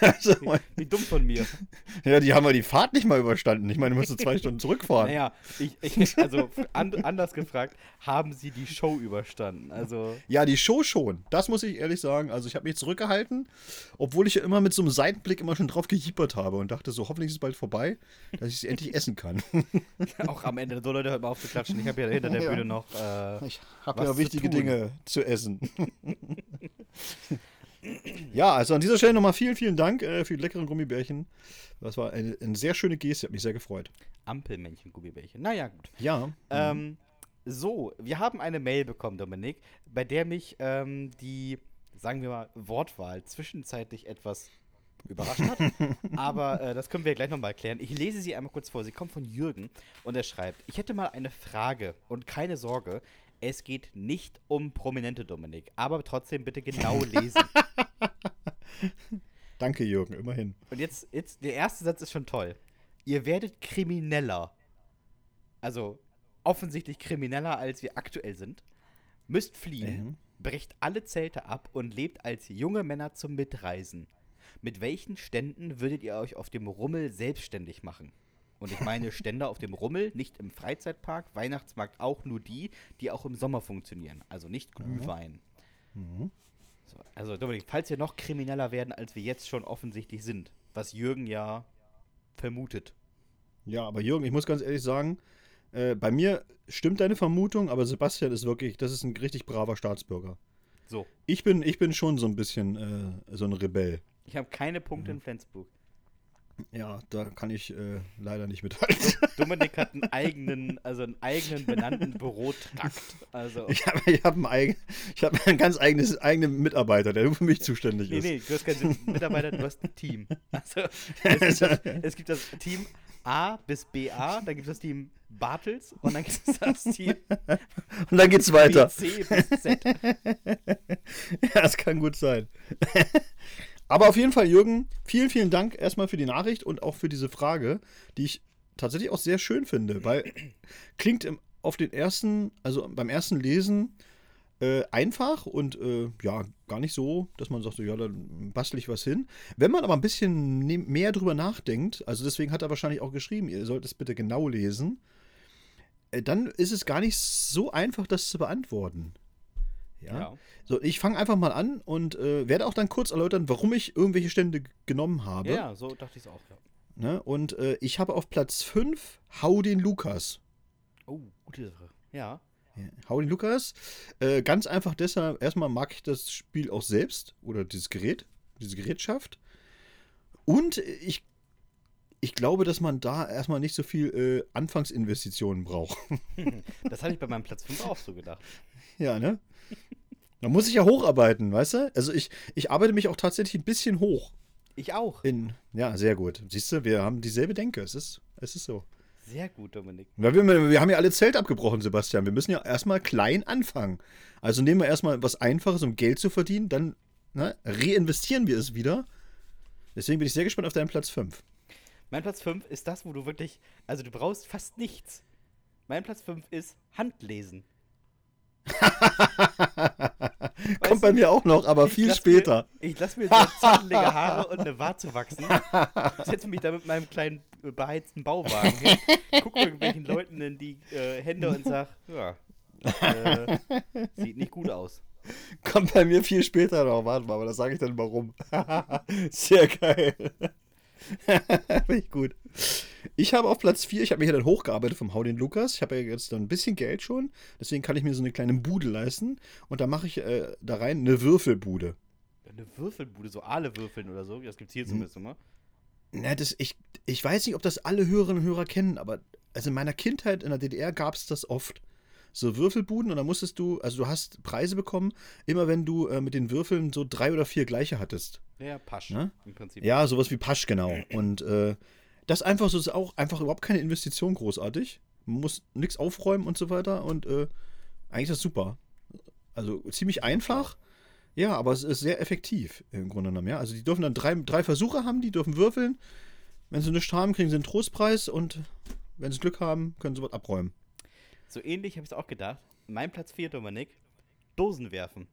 also, Wie dumm von mir. ja, die haben ja die Fahrt nicht mal überstanden. Ich meine, du musst zwei Stunden zurückfahren. Naja, ich, ich, also an, anders gefragt, haben sie die Show überstanden? Also, Ja, die Show schon. Das muss ich ehrlich sagen. Also ich habe mich zurückgehalten, obwohl ich ja immer mit so einem Seitenblick immer schon drauf gejippert habe und dachte so, hoffentlich ist es bald vorbei, dass ich es endlich [laughs] essen kann. auch am Ende, so Leute, hört mal auf zu klatschen. Ich habe ja hinter der Ja. Bühne noch. Äh, Ich habe ja wichtige. Dinge zu essen. [laughs] ja, also an dieser Stelle nochmal vielen, vielen Dank äh, für die leckeren Gummibärchen. Das war eine, eine sehr schöne Geste, hat mich sehr gefreut. Ampelmännchen-Gummibärchen. Naja, gut. Ja. Ähm, so, wir haben eine Mail bekommen, Dominik, bei der mich ähm, die, sagen wir mal, Wortwahl zwischenzeitlich etwas überrascht hat. [laughs] Aber äh, das können wir gleich nochmal erklären. Ich lese sie einmal kurz vor. Sie kommt von Jürgen und er schreibt: Ich hätte mal eine Frage und keine Sorge, es geht nicht um prominente Dominik, aber trotzdem bitte genau [laughs] lesen. Danke, Jürgen, immerhin. Und jetzt, jetzt, der erste Satz ist schon toll. Ihr werdet krimineller. Also offensichtlich krimineller, als wir aktuell sind. Müsst fliehen, Mhm. brecht alle Zelte ab und lebt als junge Männer zum Mitreisen. Mit welchen Ständen würdet ihr euch auf dem Rummel selbstständig machen? Und ich meine Stände auf dem Rummel, nicht im Freizeitpark, Weihnachtsmarkt auch nur die, die auch im Sommer funktionieren. Also nicht Glühwein. Mhm. So, also Dominik, falls wir noch krimineller werden, als wir jetzt schon offensichtlich sind, was Jürgen ja vermutet. Ja, aber Jürgen, ich muss ganz ehrlich sagen, äh, bei mir stimmt deine Vermutung, aber Sebastian ist wirklich, das ist ein richtig braver Staatsbürger. So, Ich bin, ich bin schon so ein bisschen äh, so ein Rebell. ich habe keine Punkte in Flensburg. Ja, da kann ich äh, leider nicht mithalten. Dominik hat einen eigenen, also einen eigenen benannten Bürotrakt. Also. [laughs] Ich habe ich hab einen, eigen, ich hab einen ganz eigenes, eigenen Mitarbeiter, der nur für mich zuständig Nee, ist. nee, du hast keinen Mitarbeiter, du hast ein Team. Also, es gibt, das, [laughs] es gibt das Team A bis BA, dann gibt es das Team Bartels und dann gibt es das Team [laughs] Und dann geht's weiter. C bis Z. Ja, das kann gut sein. Aber auf jeden Fall, Jürgen, vielen, vielen Dank erstmal für die Nachricht und auch für diese Frage, die ich tatsächlich auch sehr schön finde, weil [clears throat] klingt im, auf den ersten, also beim ersten Lesen äh, einfach und äh, ja, gar nicht so, dass man sagt, so, ja, dann bastel ich was hin. Wenn man aber ein bisschen ne mehr drüber nachdenkt, also deswegen hat er wahrscheinlich auch geschrieben, ihr sollt es bitte genau lesen, äh, dann ist es gar nicht so einfach, das zu beantworten. Ja. Ja. So, ich fange einfach mal an und äh, werde auch dann kurz erläutern, warum ich irgendwelche Stände genommen habe. Ja, ja, so dachte ich es auch. Ja. Ne? Und äh, ich habe auf Platz 5 Hau den Lukas. Oh, gute Sache. Ja. Ja, Hau den Lukas. Äh, ganz einfach deshalb, erstmal mag ich das Spiel auch selbst oder dieses Gerät, diese Gerätschaft. Und ich, ich glaube, dass man da erstmal nicht so viel äh, Anfangsinvestitionen braucht. [laughs] Das hatte ich bei meinem Platz 5 auch so gedacht. ja, ne? Da muss ich ja hocharbeiten, weißt du? Also ich, ich arbeite mich auch tatsächlich ein bisschen hoch. Ich auch. In, ja, sehr gut. Siehst du, wir haben dieselbe Denke. Es ist, es ist so. Sehr gut, Dominik. Weil wir, wir haben ja alle Zelt abgebrochen, Sebastian. Wir müssen ja erstmal klein anfangen. Also nehmen wir erstmal was Einfaches, um Geld zu verdienen, dann ne, reinvestieren wir es wieder. Deswegen bin ich sehr gespannt auf deinen Platz 5. Mein Platz 5 ist das, wo du wirklich, also du brauchst fast nichts. Mein Platz 5 ist Handlesen. [laughs] Kommt bei mir auch noch, aber viel später. Mir, ich lasse mir so zottelige Haare und eine Warze wachsen. Setze mich da mit meinem kleinen äh, beheizten Bauwagen hin, gucke irgendwelchen Leuten in die äh, Hände und sag, ja, äh, sieht nicht gut aus. Kommt bei mir viel später noch. Warte mal, aber das sage ich dann warum. [laughs] Sehr geil. [laughs] Finde ich gut. Ich habe auf Platz 4, ich habe mich ja dann hochgearbeitet vom Hau den Lukas. Ich habe ja jetzt dann ein bisschen Geld schon. Deswegen kann ich mir so eine kleine Bude leisten. Und da mache ich äh, da rein eine Würfelbude. Eine Würfelbude, so Aale würfeln oder so, das gibt's hier zumindest immer. Na, das, ich, ich weiß nicht, ob das alle Hörerinnen und Hörer kennen, aber also in meiner Kindheit in der DDR gab es das oft. So Würfelbuden und da musstest du, also du hast Preise bekommen, immer wenn du äh, mit den Würfeln so drei oder vier gleiche hattest. Ja, Pasch, Ne? im Prinzip. Ja, sowas wie Pasch, genau. Und äh, das einfach so ist auch einfach überhaupt keine Investition großartig. Man muss nichts aufräumen und so weiter und äh, eigentlich ist das super. Also ziemlich einfach. Ja, aber es ist sehr effektiv im Grunde genommen. Ja? Also die dürfen dann drei, drei Versuche haben, die dürfen würfeln. Wenn sie nichts haben, kriegen sie einen Trostpreis und wenn sie Glück haben, können sie was abräumen. So ähnlich habe ich es auch gedacht. Mein Platz 4, Dominik, Dosen werfen.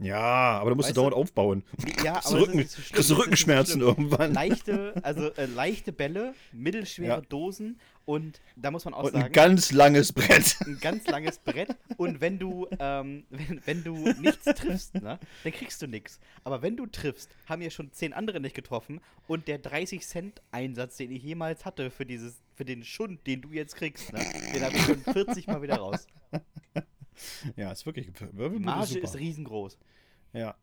Ja, aber da musst Weißt du dauernd du- aufbauen. Ja, [laughs] du aber das Rücken, so schlimm, kriegst du so Rückenschmerzen schlimm. irgendwann. Leichte, also [laughs] äh, leichte Bälle, mittelschwere Ja. Dosen und da muss man auch Und ein sagen, ganz langes Brett. [laughs] ein ganz langes Brett und wenn du, ähm, wenn, wenn du nichts triffst, ne, dann kriegst du nichts. Aber wenn du triffst, haben ja schon zehn andere nicht getroffen und der 30 Cent Einsatz, den ich jemals hatte für dieses, für den Schund, den du jetzt kriegst, ne, den habe ich schon 40 Mal wieder raus. [laughs] Ja, ist wirklich. Wirbelbude Marge super. ist riesengroß. Ja.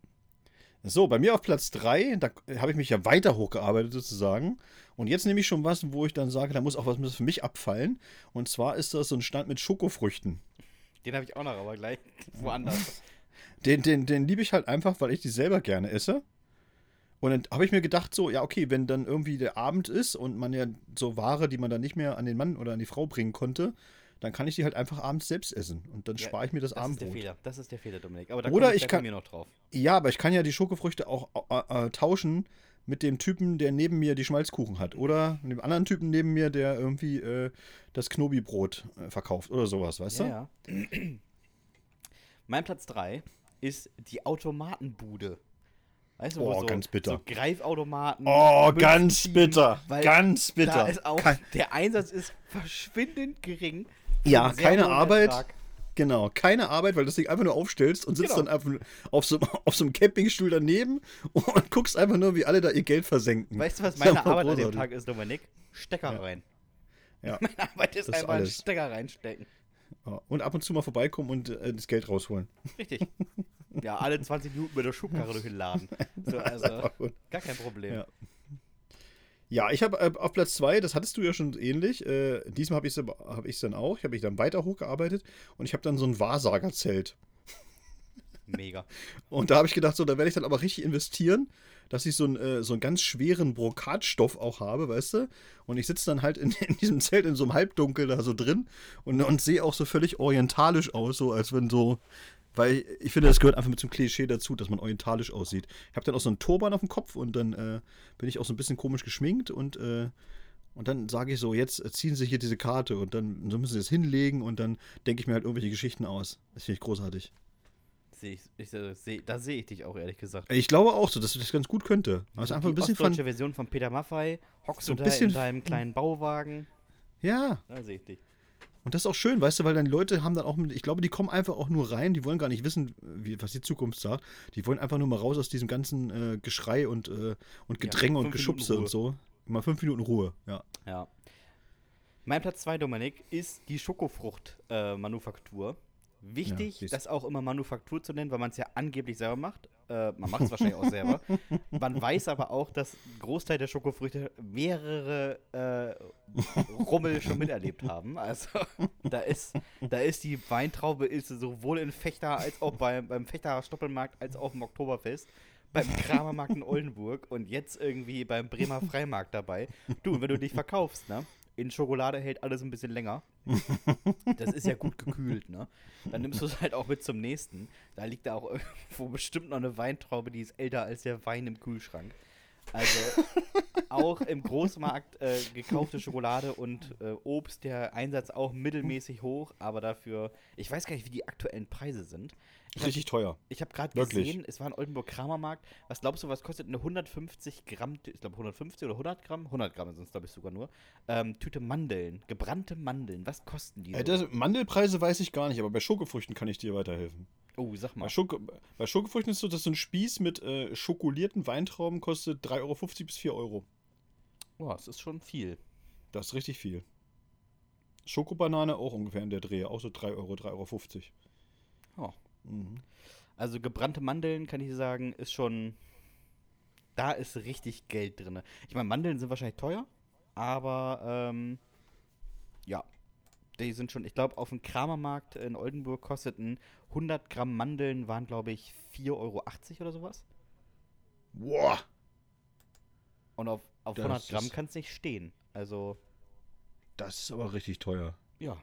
So, bei mir auf Platz 3, da habe ich mich ja weiter hochgearbeitet sozusagen. Und jetzt nehme ich schon was, wo ich dann sage, da muss auch was für mich abfallen. Und zwar ist das so ein Stand mit Schokofrüchten. Den habe ich auch noch, aber gleich [laughs] woanders. Den, den, den liebe ich halt einfach, weil ich die selber gerne esse. Und dann habe ich mir gedacht, so, ja, okay, wenn dann irgendwie der Abend ist und man ja so Ware, die man dann nicht mehr an den Mann oder an die Frau bringen konnte, dann kann ich die halt einfach abends selbst essen. Und dann Ja, spare ich mir das, Das ist der Abendbrot. Fehler. Das ist der Fehler, Dominik. Aber da Oder ich gleich kann- bei mir noch drauf. Ja, aber ich kann ja die Schokofrüchte auch äh, äh, tauschen mit dem Typen, der neben mir die Schmalzkuchen hat. Oder mit dem anderen Typen neben mir, der irgendwie äh, das Knobi-Brot äh, verkauft oder sowas, weißt Ja, ja. [clears throat] mein Platz 3 ist die Automatenbude. Weißt du, Oh, so, ganz bitter. so Greifautomaten. Oh, ganz bitter. Ganz bitter. Da ist auch, Kein- der Einsatz ist verschwindend gering. Ja, einen keine Arbeit. Genau, keine Arbeit, weil du das Ding einfach nur aufstellst und sitzt Genau. dann auf, auf, so, [laughs] auf so einem Campingstuhl daneben und [laughs] guckst einfach nur, wie alle da ihr Geld versenken. Weißt du, was [laughs] meine Arbeit an dem großartig. Tag ist, Dominik? Stecker Ja. rein. Ja. Meine Arbeit ist Das einfach einen alles. Stecker reinstecken. Ja, Und ab und zu mal vorbeikommen und äh, das Geld rausholen. Richtig. Ja, alle 20 Minuten mit der Schubkarre durch den Laden. So, also, Einfach gar kein Problem. Ja. Ja, ich habe äh, auf Platz 2, das hattest du ja schon ähnlich. Äh, diesmal habe ich es hab ich's dann auch. Ich habe mich dann weiter hochgearbeitet und ich habe dann so ein Wahrsagerzelt. Mega. [laughs] Und da habe ich gedacht, so, da werde ich dann aber richtig investieren, dass ich so, ein, äh, so einen ganz schweren Brokatstoff auch habe, weißt du? Und ich sitze dann halt in, [laughs] in, diesem Zelt in so einem Halbdunkel da so drin und, und sehe auch so völlig orientalisch aus, so als wenn so. Weil ich finde, das gehört einfach mit zum Klischee dazu, dass man orientalisch aussieht. Ich habe dann auch so einen Turban auf dem Kopf und dann äh, bin ich auch so ein bisschen komisch geschminkt und äh, und dann sage ich so, jetzt ziehen Sie hier diese Karte und dann so müssen Sie es hinlegen und dann denke ich mir halt irgendwelche Geschichten aus. Das finde ich großartig. Seh ich, ich, äh, seh, da sehe ich dich auch, ehrlich gesagt. Ich glaube auch so, dass das ganz gut könnte. Also einfach ein bisschen ostdeutsche Version von Peter Maffei, hockst So du da bisschen- in deinem kleinen Bauwagen. Ja, Da sehe ich dich. Und das ist auch schön, weißt du, weil dann Leute haben dann auch, mit, ich glaube, die kommen einfach auch nur rein, die wollen gar nicht wissen, wie, was die Zukunft sagt. Die wollen einfach nur mal raus aus diesem ganzen äh, Geschrei und, äh, und Gedränge und fünf Geschubse und so. Mal fünf Minuten Ruhe, ja. Ja. Mein Platz 2, Dominik, ist die Schokofrucht-Manufaktur. Wichtig, Ja, das auch immer Manufaktur zu nennen, weil man es ja angeblich selber macht. Äh, man macht es [laughs] wahrscheinlich auch selber. Man weiß aber auch, dass ein Großteil der Schokofrüchte mehrere äh, Rummel schon miterlebt haben. Also da ist, da ist die Weintraube ist sowohl in Fechter als auch beim, beim Fechter Stoppelmarkt als auch im Oktoberfest. Beim Kramermarkt in Oldenburg und jetzt irgendwie beim Bremer Freimarkt dabei. Du, wenn du dich verkaufst, ne? In Schokolade hält alles ein bisschen länger. [laughs] Das ist ja gut gekühlt, ne? Dann nimmst du es halt auch mit zum nächsten. Da liegt da auch irgendwo [laughs] bestimmt noch eine Weintraube, die ist älter als der Wein im Kühlschrank. Also [laughs] auch im Großmarkt äh, gekaufte Schokolade und äh, Obst, der Einsatz auch mittelmäßig hoch, aber dafür, ich weiß gar nicht, wie die aktuellen Preise sind. Richtig teuer. ich habe gerade gesehen, es war ein Oldenburg Kramermarkt. Was glaubst du, was kostet eine 150 Gramm, ich glaube 150 oder 100 Gramm? 100 Gramm sind es, glaube ich, sogar nur. Ähm, Tüte Mandeln, gebrannte Mandeln. Was kosten die? Äh, das, Mandelpreise weiß ich gar nicht, aber bei Schokofrüchten kann ich dir weiterhelfen. oh, sag mal. Bei, Schoko, bei Schokofrüchten ist es so, dass so ein Spieß mit äh, schokolierten Weintrauben kostet 3,50 Euro bis 4 Euro. Oh, das ist schon viel. Das ist richtig viel. Schokobanane auch ungefähr in der Dreh, auch so 3 Euro, 3,50 Euro. Oh. Mhm. Also gebrannte Mandeln, kann ich sagen, ist schon. Da ist richtig Geld drin. Ich meine, Mandeln sind wahrscheinlich teuer, aber ähm, ja. Die sind schon, ich glaube, auf dem Kramermarkt in Oldenburg kosteten 100 Gramm Mandeln, waren, glaube ich, 4,80 Euro oder sowas. Boah! Und auf, auf Das 100 Gramm ist- kann es nicht stehen. Also, Das ist aber richtig teuer. ja,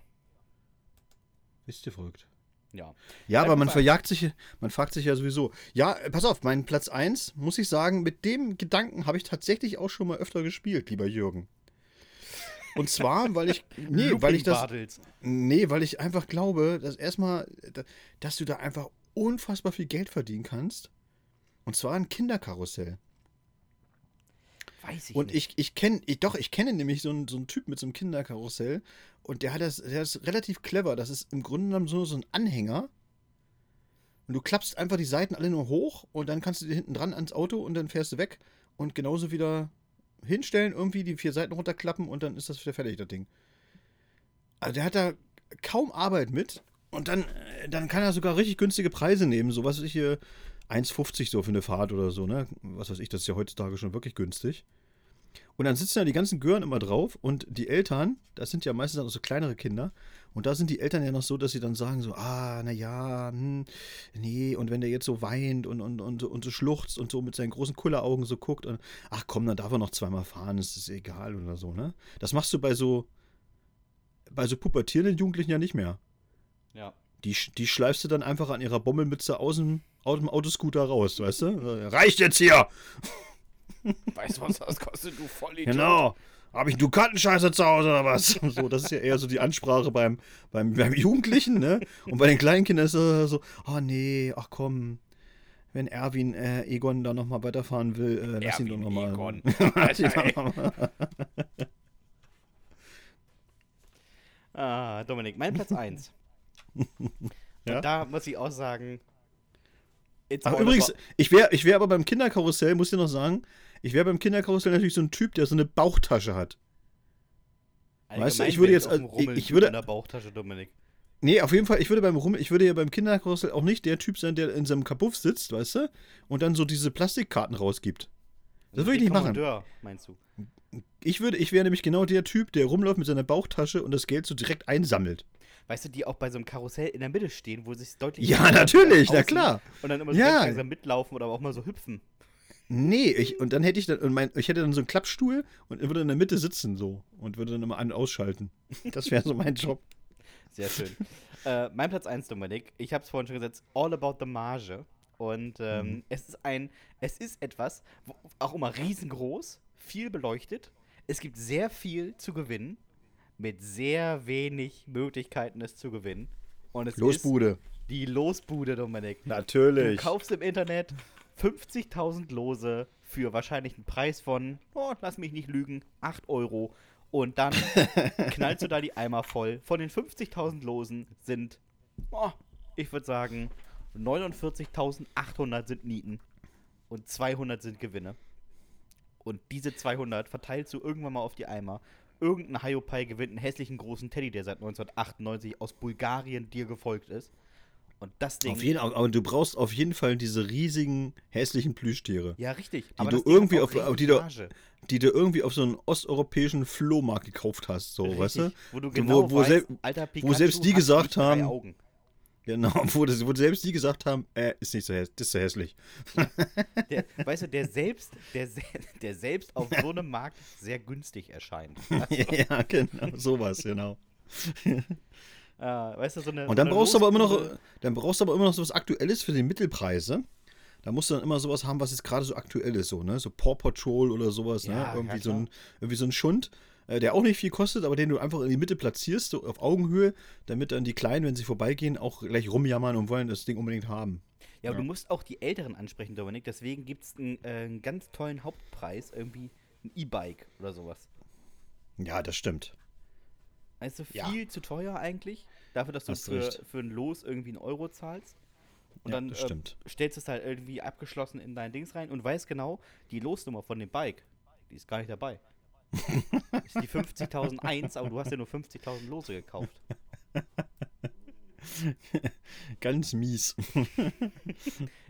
Wisst ihr verrückt? Ja. Ja, Bleib aber man verjagt sich, man fragt sich ja sowieso. Ja, äh, pass auf, mein Platz 1, muss ich sagen, mit dem Gedanken habe ich tatsächlich auch schon mal öfter gespielt, lieber Jürgen. Und zwar, [laughs] weil ich, nee, weil ich das, nee, weil ich einfach glaube, dass erstmal, da- dass du da einfach unfassbar viel Geld verdienen kannst. Und zwar ein Kinderkarussell. Weiß ich Und nicht. ich, ich kenne, ich, doch, ich kenne nämlich so einen, so einen Typ mit so einem Kinderkarussell und der hat das, der ist relativ clever. Das ist im Grunde genommen so, so ein Anhänger. Und du klappst einfach die Seiten alle nur hoch und dann kannst du dir hinten dran ans Auto und dann fährst du weg und genauso wieder hinstellen, irgendwie die vier Seiten runterklappen und dann ist das wieder fertig, das Ding. Also der hat da kaum Arbeit mit und dann, dann kann er sogar richtig günstige Preise nehmen. So was ich hier, 1,50 so für eine Fahrt oder so, ne? Was weiß ich, das ist ja heutzutage schon wirklich günstig. Und dann sitzen da die ganzen Gören immer drauf und die Eltern, das sind ja meistens auch so kleinere Kinder, und da sind die Eltern ja noch so, dass sie dann sagen so, ah, naja, hm, nee, und wenn der jetzt so weint und, und, und, und so schluchzt und so mit seinen großen Kulleraugen so guckt und, ach komm, dann darf er noch zweimal fahren, ist das egal oder so, ne? Das machst du bei so, bei so pubertierenden Jugendlichen ja nicht mehr. ja. Die, die schleifst du dann einfach an ihrer Bommelmütze aus dem, aus dem Autoscooter raus, weißt du? Reicht jetzt hier! [laughs] Weißt du, was das kostet, du Vollidiot? Genau. Habe ich einen Dukatenscheißer zu Hause oder was? [laughs] So, das ist ja eher so die Ansprache beim, beim, beim Jugendlichen, ne? Und bei den kleinen Kindern ist es so, oh nee, ach komm. Wenn Erwin äh, Egon da nochmal weiterfahren will, äh, lass ihn doch Erwin nochmal. Egon. [laughs] mal. Ah, Dominik, mein Platz 1. [laughs] Ja? Da muss ich auch sagen. All übrigens, ich wäre ich wär aber beim Kinderkarussell, muss ich noch sagen, ich wäre beim Kinderkarussell natürlich so ein Typ, der so eine Bauchtasche hat. weißt du, ich Allgemein würde jetzt Rummel ich würde- in der Bauchtasche, Dominik. Nee, auf jeden Fall, ich würde beim Rum, ich würde ja beim Kinderkarussell auch nicht der Typ sein, der in seinem Kabuff sitzt, weißt du? Und dann so diese Plastikkarten rausgibt. Das würde ich nicht machen. Meinst du? Ich würde, ich wäre nämlich genau der Typ, der rumläuft mit seiner Bauchtasche und das Geld so direkt einsammelt. Weißt du, die auch bei so einem Karussell in der Mitte stehen, wo sich deutlich. Ja, natürlich, na klar. Und dann immer so Ja. langsam mitlaufen oder auch mal so hüpfen. Nee, ich, und dann hätte ich dann, und mein, ich hätte dann so einen Klappstuhl und würde in der Mitte sitzen so und würde dann immer an- und ausschalten. Das wäre so mein Job. [laughs] Sehr schön. äh, mein Platz 1, Dominik. Ich habe es vorhin schon gesetzt. All About the Marge. Und ähm, Mhm. es ist ein, es ist etwas, auch immer riesengroß, viel beleuchtet. Es gibt sehr viel zu gewinnen, mit sehr wenig Möglichkeiten, es zu gewinnen. Und es Losbude. ist die Losbude, Dominik. Du Natürlich. kaufst im Internet 50.000 Lose für wahrscheinlich einen Preis von, oh, lass mich nicht lügen, 8 Euro. Und dann [laughs] knallst du da die Eimer voll. Von den 50.000 Losen sind, oh, ich würde sagen, 49.800 sind Nieten und 200 sind Gewinne. Und diese 200 verteilst du irgendwann mal auf die Eimer. Irgendein Hyopai gewinnt einen hässlichen großen Teddy, der seit 1998 aus Bulgarien dir gefolgt ist. Und das Ding. Auf jeden, aber du brauchst auf jeden Fall diese riesigen, hässlichen Plüschtiere, Ja, richtig. du das Ding irgendwie auf- richtig die du- die du irgendwie auf so einem osteuropäischen Flohmarkt gekauft hast, so, weißt du? Richtig, Wo du Wo- genau wo weißt, sel- alter wo Pikachu selbst die gesagt haben- Augen. Genau, [laughs] wo, das, wo selbst die gesagt haben, äh, ist nicht so hässlich, das ist so hässlich. [laughs] Der, weißt du, der selbst, der, der selbst auf so einem Markt sehr günstig erscheint. [laughs] ja, genau, sowas, genau. Äh, weißt du, so eine. Und dann so eine brauchst du aber immer noch, dann brauchst du aber immer noch so was Aktuelles für die Mittelpreise. Da musst du dann immer sowas haben, was jetzt gerade so aktuell ist, so, ne? So Paw Patrol oder sowas, Ja, ne? ja, Irgendwie, so ein, irgendwie so ein Schund, der auch nicht viel kostet, aber den du einfach in die Mitte platzierst, so auf Augenhöhe, damit dann die Kleinen, wenn sie vorbeigehen, auch gleich rumjammern und wollen das Ding unbedingt haben. Ja, aber Ja. du musst auch die Älteren ansprechen, Dominik. Deswegen gibt es einen, äh, einen ganz tollen Hauptpreis, irgendwie ein E-Bike oder sowas. Ja, das stimmt. Weißt du, Ja. viel zu teuer eigentlich, dafür, dass du Hast für, für ein Los irgendwie einen Euro zahlst. Und Ja, dann das äh, stellst du es halt irgendwie abgeschlossen in dein Dings rein und weißt genau, die Losnummer von dem Bike, die ist gar nicht dabei. Ist die 50.001, aber du hast ja nur 50.000 Lose gekauft. Ganz mies.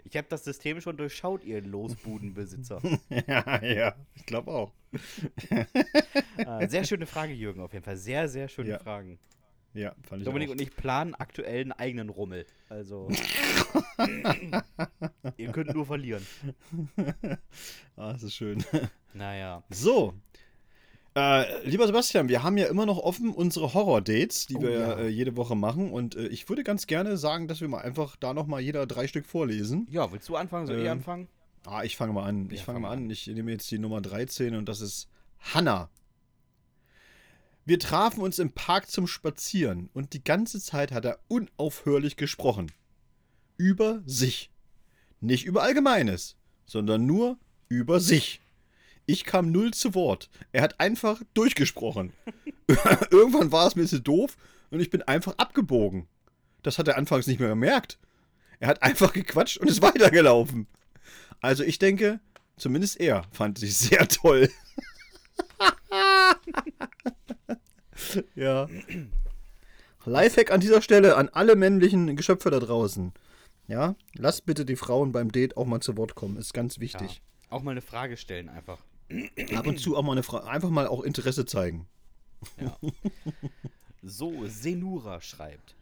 Ich habe das System schon durchschaut, ihr Losbudenbesitzer. ja, ja, ich glaube auch. äh, sehr schöne Frage, Jürgen, auf jeden Fall. Sehr, sehr schöne Ja. Fragen. Ja, fand ich Dominik auch. und ich planen aktuell einen eigenen Rummel. Also. [laughs] ihr könnt nur verlieren. Ah, das ist schön. Naja. So. Äh, lieber Sebastian, wir haben ja immer noch offen unsere Horror-Dates, die Oh, wir ja. äh, jede Woche machen. Und äh, ich würde ganz gerne sagen, dass wir mal einfach da nochmal jeder drei Stück vorlesen. Ja, willst du anfangen? Soll ich Ähm, anfangen? Ah, ich fange mal an. Ich Ja, fange fang mal mal an. Ich nehme jetzt die Nummer 13 und das ist Hannah. Wir trafen uns im Park zum Spazieren und die ganze Zeit hat er unaufhörlich gesprochen. Über sich. Nicht über Allgemeines, sondern nur über sich. Ich kam null zu Wort. Er hat einfach durchgesprochen. [laughs] Irgendwann war es mir zu doof und ich bin einfach abgebogen. Das hat er anfangs nicht mehr gemerkt. Er hat einfach gequatscht und ist [laughs] weitergelaufen. Also ich denke, zumindest er fand sich sehr toll. [laughs] ja. Lifehack an dieser Stelle an alle männlichen Geschöpfe da draußen. Ja, lasst bitte die Frauen beim Date auch mal zu Wort kommen. Ist ganz wichtig. Auch mal eine Frage stellen einfach. Ab und zu auch mal eine Frage, einfach mal auch Interesse zeigen. So, Senura schreibt.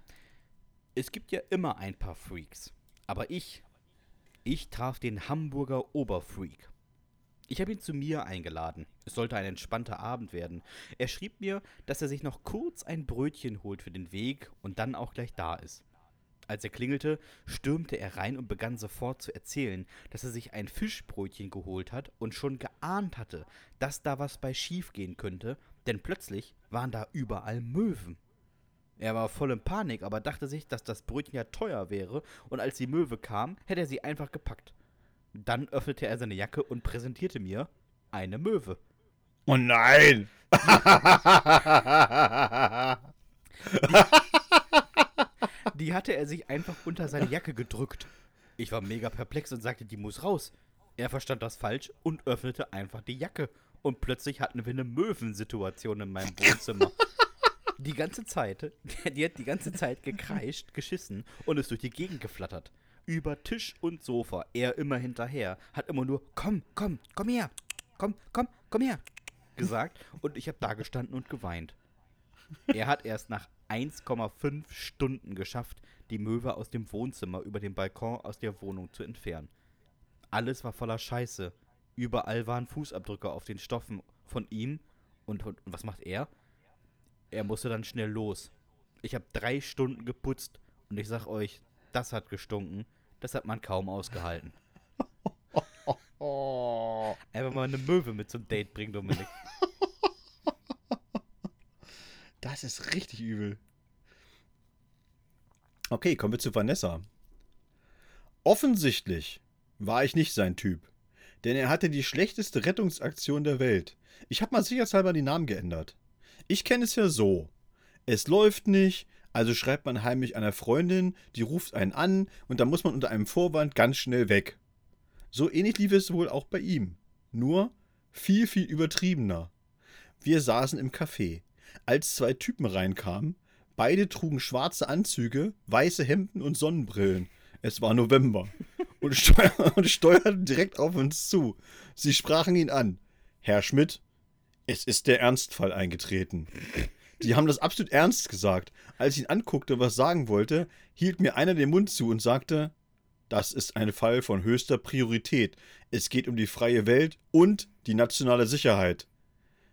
Es gibt ja immer ein paar Freaks. Aber ich, ich traf den Hamburger Oberfreak. Ich habe ihn zu mir eingeladen. Es sollte ein entspannter Abend werden. Er schrieb mir, dass er sich noch kurz ein Brötchen holt für den Weg und dann auch gleich da ist. Als er klingelte, stürmte er rein und begann sofort zu erzählen, dass er sich ein Fischbrötchen geholt hat und schon geahnt hatte, dass da was bei schief gehen könnte, denn plötzlich waren da überall Möwen. Er war voll in Panik, aber dachte sich, dass das Brötchen ja teuer wäre, und als die Möwe kam, hätte er sie einfach gepackt. Dann öffnete er seine Jacke und präsentierte mir eine Möwe. Oh nein! Die [laughs] hatte er sich einfach unter seine [laughs] Jacke gedrückt. Ich war mega perplex und sagte, die muss raus. Er verstand das falsch und öffnete einfach die Jacke. Und plötzlich hatten wir eine Möwensituation in meinem Wohnzimmer. [laughs] Die ganze Zeit, [laughs] die hat die ganze Zeit gekreischt, geschissen und ist durch die Gegend geflattert. Über Tisch und Sofa, er immer hinterher, hat immer nur, komm, komm, komm her, komm, komm, komm her, gesagt. Und ich habe da gestanden und geweint. Er hat erst nach 1,5 Stunden geschafft, die Möwe aus dem Wohnzimmer über den Balkon aus der Wohnung zu entfernen. Alles war voller Scheiße. Überall waren Fußabdrücke auf den Stoffen von ihm. Und, und, und was macht er? Er musste dann schnell los. Ich habe drei Stunden geputzt und ich sag euch, das hat gestunken. Das hat man kaum ausgehalten. [laughs] Einfach mal eine Möwe mit zum Date bringen, Dominik. [laughs] Das ist richtig übel. Okay, kommen wir zu Vanessa. Offensichtlich war ich nicht sein Typ. Denn er hatte die schlechteste Rettungsaktion der Welt. Ich habe mal sicherheitshalber die Namen geändert. Ich kenne es ja so. Es läuft nicht, also schreibt man heimlich einer Freundin, die ruft einen an und dann muss man unter einem Vorwand ganz schnell weg. So ähnlich lief es wohl auch bei ihm. Nur viel, viel übertriebener. Wir saßen im Café. Als zwei Typen reinkamen, beide trugen schwarze Anzüge, weiße Hemden und Sonnenbrillen. Es war November. Und, steuer [laughs] und steuerten direkt auf uns zu. Sie sprachen ihn an. Herr Schmidt, es ist der Ernstfall eingetreten. Die haben das absolut ernst gesagt. Als ich ihn anguckte, was sagen wollte, hielt mir einer den Mund zu und sagte, das ist ein Fall von höchster Priorität. Es geht um die freie Welt und die nationale Sicherheit.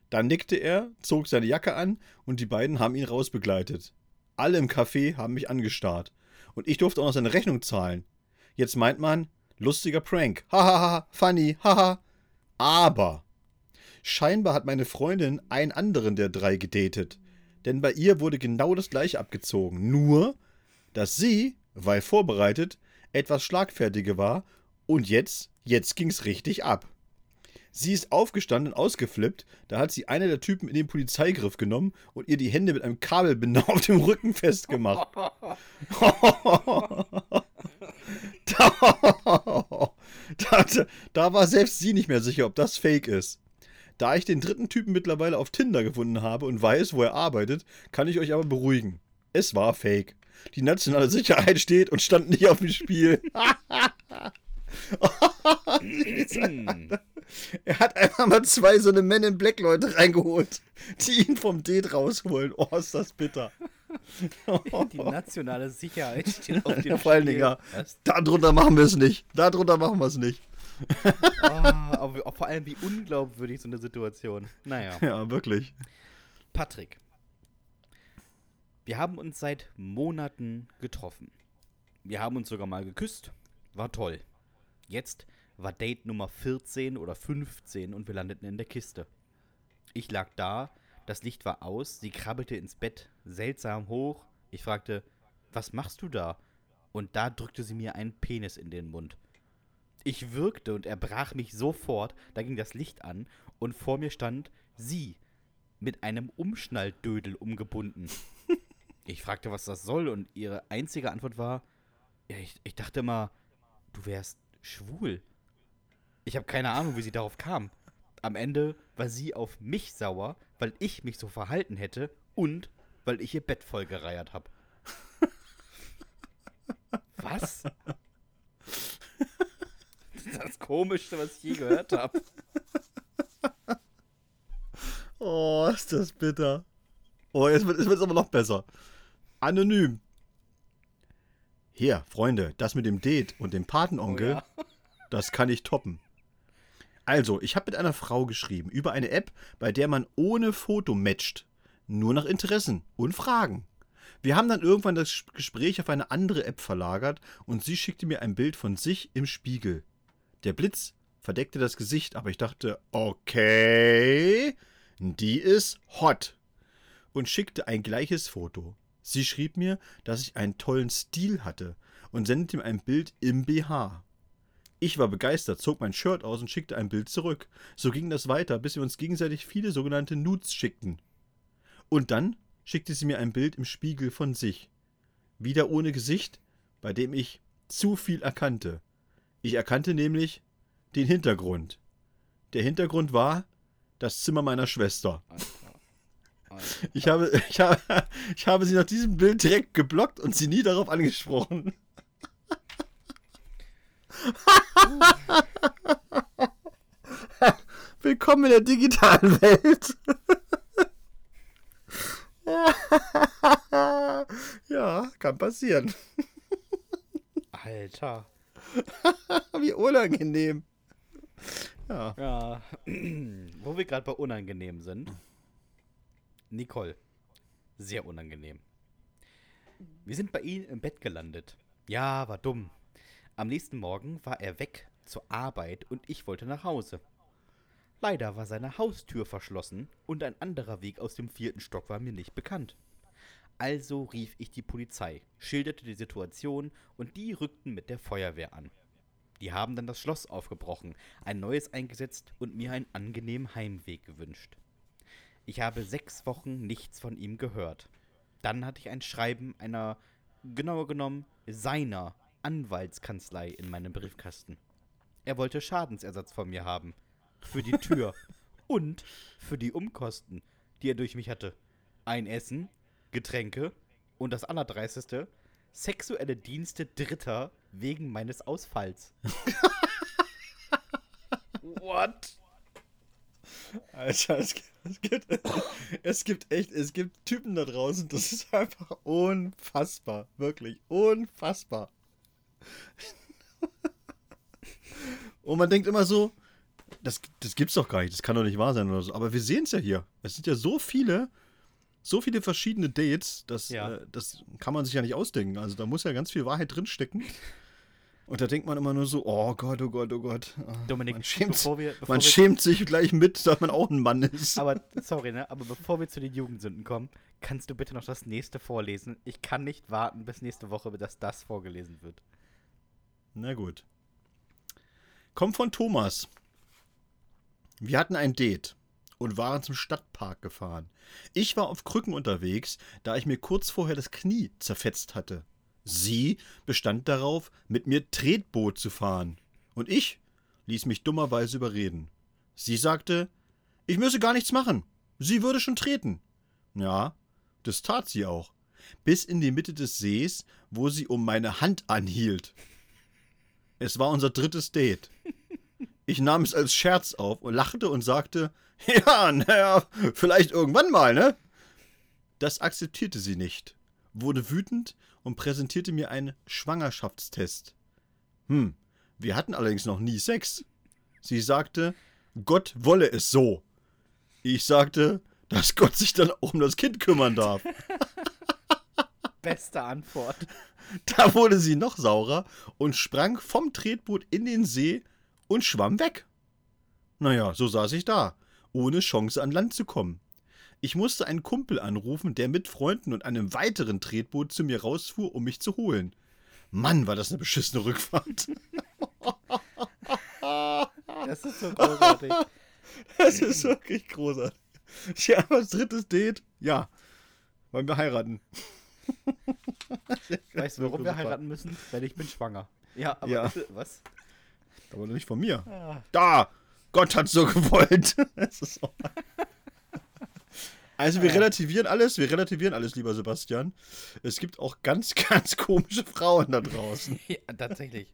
Dann nickte er, zog seine Jacke an und die beiden haben ihn rausbegleitet. Alle im Café haben mich angestarrt. Und ich durfte auch noch seine Rechnung zahlen. Jetzt meint man, lustiger Prank. Hahaha, funny, haha. Aber scheinbar hat meine Freundin einen anderen der drei gedatet. Denn bei ihr wurde genau das gleiche abgezogen. Nur, dass sie, weil vorbereitet, etwas schlagfertiger war und jetzt, jetzt ging's richtig ab. Sie ist aufgestanden und ausgeflippt, da hat sie einer der Typen in den Polizeigriff genommen und ihr die Hände mit einem Kabelbinder [laughs] auf dem Rücken festgemacht. da, [laughs] da, da war selbst sie nicht mehr sicher, ob das fake ist. Da ich den dritten Typen mittlerweile auf Tinder gefunden habe und weiß, wo er arbeitet, kann ich euch aber beruhigen. Es war fake. Die nationale Sicherheit steht und stand nicht auf dem Spiel. [laughs] er hat einfach mal zwei so eine Men in Black Leute reingeholt, die ihn vom Date rausholen. Oh, ist das bitter. [laughs] Die nationale Sicherheit steht auf dem Ja, vor allen Dingen, ja. Darunter machen wir es nicht. Darunter machen wir es nicht. Oh, aber vor allem, wie unglaubwürdig so eine Situation. Naja. Ja, wirklich. Patrick. Wir haben uns seit Monaten getroffen. Wir haben uns sogar mal geküsst. War toll. Jetzt war Date Nummer 14 oder 15 und wir landeten in der Kiste. Ich lag da, das Licht war aus, sie krabbelte ins Bett seltsam hoch. Ich fragte, was machst du da? Und da drückte sie mir einen Penis in den Mund. Ich würgte und er brach mich sofort, da ging das Licht an und vor mir stand sie mit einem Umschnalldödel umgebunden. [laughs] Ich fragte, was das soll, und ihre einzige Antwort war: Ja, ich, ich dachte mal, du wärst schwul. Ich habe keine Ahnung, wie sie darauf kam. Am Ende war sie auf mich sauer, weil ich mich so verhalten hätte und weil ich ihr Bett vollgereiert habe. Was? Das ist das Komischste, was ich je gehört habe. Oh, ist das bitter. Oh, jetzt wird es aber noch besser. Anonym. Hier, Freunde, das mit dem Date und dem Patenonkel, Oh ja. das kann ich toppen. Also, ich habe mit einer Frau geschrieben über eine App, bei der man ohne Foto matcht. Nur nach Interessen und Fragen. Wir haben dann irgendwann das Gespräch auf eine andere App verlagert und sie schickte mir ein Bild von sich im Spiegel. Der Blitz verdeckte das Gesicht, aber ich dachte, okay, die ist hot. Und schickte ein gleiches Foto. Sie schrieb mir, dass ich einen tollen Stil hatte und sendete mir ein Bild im BH. Ich war begeistert, zog mein Shirt aus und schickte ein Bild zurück. So ging das weiter, bis wir uns gegenseitig viele sogenannte Nudes schickten. Und dann schickte sie mir ein Bild im Spiegel von sich. Wieder ohne Gesicht, bei dem ich zu viel erkannte. Ich erkannte nämlich den Hintergrund. Der Hintergrund war das Zimmer meiner Schwester. Ich habe, [laughs] ich, habe, ich habe sie nach diesem Bild direkt geblockt und sie nie darauf angesprochen. [laughs] Willkommen in der digitalen Welt. [laughs] ja, kann passieren. Alter. [laughs] Wie unangenehm. Ja. ja. [clears throat] Wo wir gerade bei unangenehm sind. Nicole. Sehr unangenehm. Wir sind bei ihm im Bett gelandet. Ja, war dumm. Am nächsten Morgen war er weg zur Arbeit und ich wollte nach Hause. Leider war seine Haustür verschlossen und ein anderer Weg aus dem vierten Stock war mir nicht bekannt. Also rief ich die Polizei, schilderte die Situation und die rückten mit der Feuerwehr an. Die haben dann das Schloss aufgebrochen, ein neues eingesetzt und mir einen angenehmen Heimweg gewünscht. Ich habe sechs Wochen nichts von ihm gehört. Dann hatte ich ein Schreiben einer, genauer genommen, seiner Anwaltskanzlei in meinem Briefkasten. Er wollte Schadensersatz von mir haben. Für die Tür. [laughs] und für die Umkosten, die er durch mich hatte. Ein Essen, Getränke und das Allerdreisteste, sexuelle Dienste Dritter wegen meines Ausfalls. [laughs] What? Alter, es, es, gibt, es gibt echt, es gibt Typen da draußen, das ist einfach unfassbar. Wirklich unfassbar. Und man denkt immer so, das, das gibt's doch gar nicht, das kann doch nicht wahr sein oder so. Aber wir sehen es ja hier. Es sind ja so viele, so viele verschiedene Dates, das, ja. äh, das kann man sich ja nicht ausdenken. Also da muss ja ganz viel Wahrheit drinstecken. Und da denkt man immer nur so, oh Gott, oh Gott, oh Gott. Ah, Dominik, man schämt, bevor wir, bevor man schämt sich gleich mit, dass man auch ein Mann ist. Aber, sorry, ne? Aber bevor wir zu den Jugendsünden kommen, kannst du bitte noch das nächste vorlesen? Ich kann nicht warten bis nächste Woche, dass das vorgelesen wird. Na gut. Kommt von Thomas. Wir hatten ein Date und waren zum Stadtpark gefahren. Ich war auf Krücken unterwegs, da ich mir kurz vorher das Knie zerfetzt hatte. Sie bestand darauf, mit mir Tretboot zu fahren. Und ich ließ mich dummerweise überreden. Sie sagte, ich müsse gar nichts machen. Sie würde schon treten. Ja, das tat sie auch. Bis in die Mitte des Sees, wo sie um meine Hand anhielt. Es war unser drittes Date. Ich nahm es als Scherz auf und lachte und sagte, [laughs] ja, naja, vielleicht irgendwann mal, ne? Das akzeptierte sie nicht, wurde wütend und präsentierte mir einen Schwangerschaftstest. Hm, wir hatten allerdings noch nie Sex. Sie sagte, Gott wolle es so. Ich sagte, dass Gott sich dann auch um das Kind kümmern darf. [laughs] Beste Antwort. [laughs] Da wurde sie noch saurer und sprang vom Tretboot in den See und schwamm weg. Naja, so saß ich da, ohne Chance an Land zu kommen. Ich musste einen Kumpel anrufen, der mit Freunden und einem weiteren Tretboot zu mir rausfuhr, um mich zu holen. Mann, war das eine beschissene Rückfahrt. [laughs] Das ist so großartig. [laughs] Das ist wirklich großartig. Ja, was drittes Date? Ja. Wollen wir heiraten? [laughs] Weißt du, warum wir heiraten müssen? Weil ich bin schwanger. Ja, aber ja. [laughs] was? Aber nicht von mir. Ja. Da! Gott hat so gewollt. [laughs] so. Also wir relativieren alles, wir relativieren alles, lieber Sebastian. Es gibt auch ganz, ganz komische Frauen da draußen. ja, tatsächlich.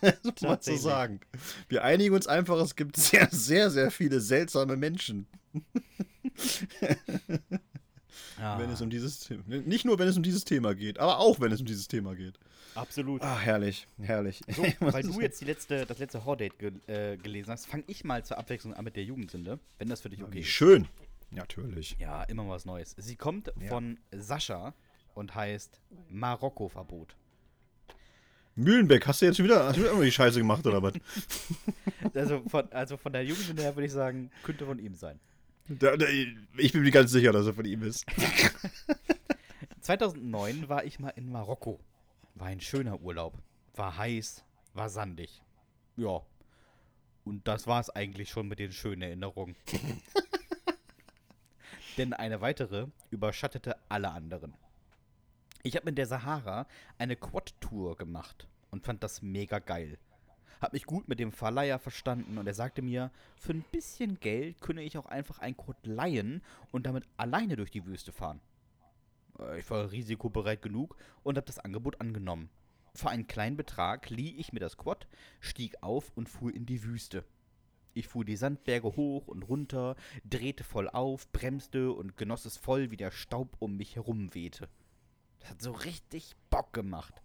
das muss man so sagen. Wir einigen uns einfach, es gibt sehr, sehr, sehr viele seltsame Menschen. Ah. Wenn es um dieses nicht nur wenn es um dieses Thema geht, aber auch wenn es um dieses Thema geht. Absolut. Ah, herrlich, herrlich. So, [laughs] weil du jetzt die letzte, das letzte Hordate ge äh, gelesen hast, fange ich mal zur Abwechslung an mit der Jugendsünde, wenn das für dich okay ist. Schön. Natürlich. Ja, immer was Neues. Sie kommt ja. von Sascha und heißt Marokko-Verbot. Mühlenbeck, hast du jetzt schon wieder, hast du wieder die Scheiße gemacht oder was? [laughs] also, von, also von der Jugendsünde her würde ich sagen, könnte von ihm sein. Da, da, ich bin mir ganz sicher, dass er von ihm ist. [laughs] 2009 war ich mal in Marokko. War ein schöner Urlaub. War heiß, war sandig. Ja. Und das war es eigentlich schon mit den schönen Erinnerungen. [laughs] Denn eine weitere überschattete alle anderen. Ich habe in der Sahara eine Quad-Tour gemacht und fand das mega geil. Hab mich gut mit dem Verleiher verstanden und er sagte mir, für ein bisschen Geld könne ich auch einfach ein Quad leihen und damit alleine durch die Wüste fahren. Äh, ich war risikobereit genug und habe das Angebot angenommen. Für einen kleinen Betrag lieh ich mir das Quad, stieg auf und fuhr in die Wüste. Ich fuhr die Sandberge hoch und runter, drehte voll auf, bremste und genoss es voll, wie der Staub um mich herum wehte. Das hat so richtig Bock gemacht.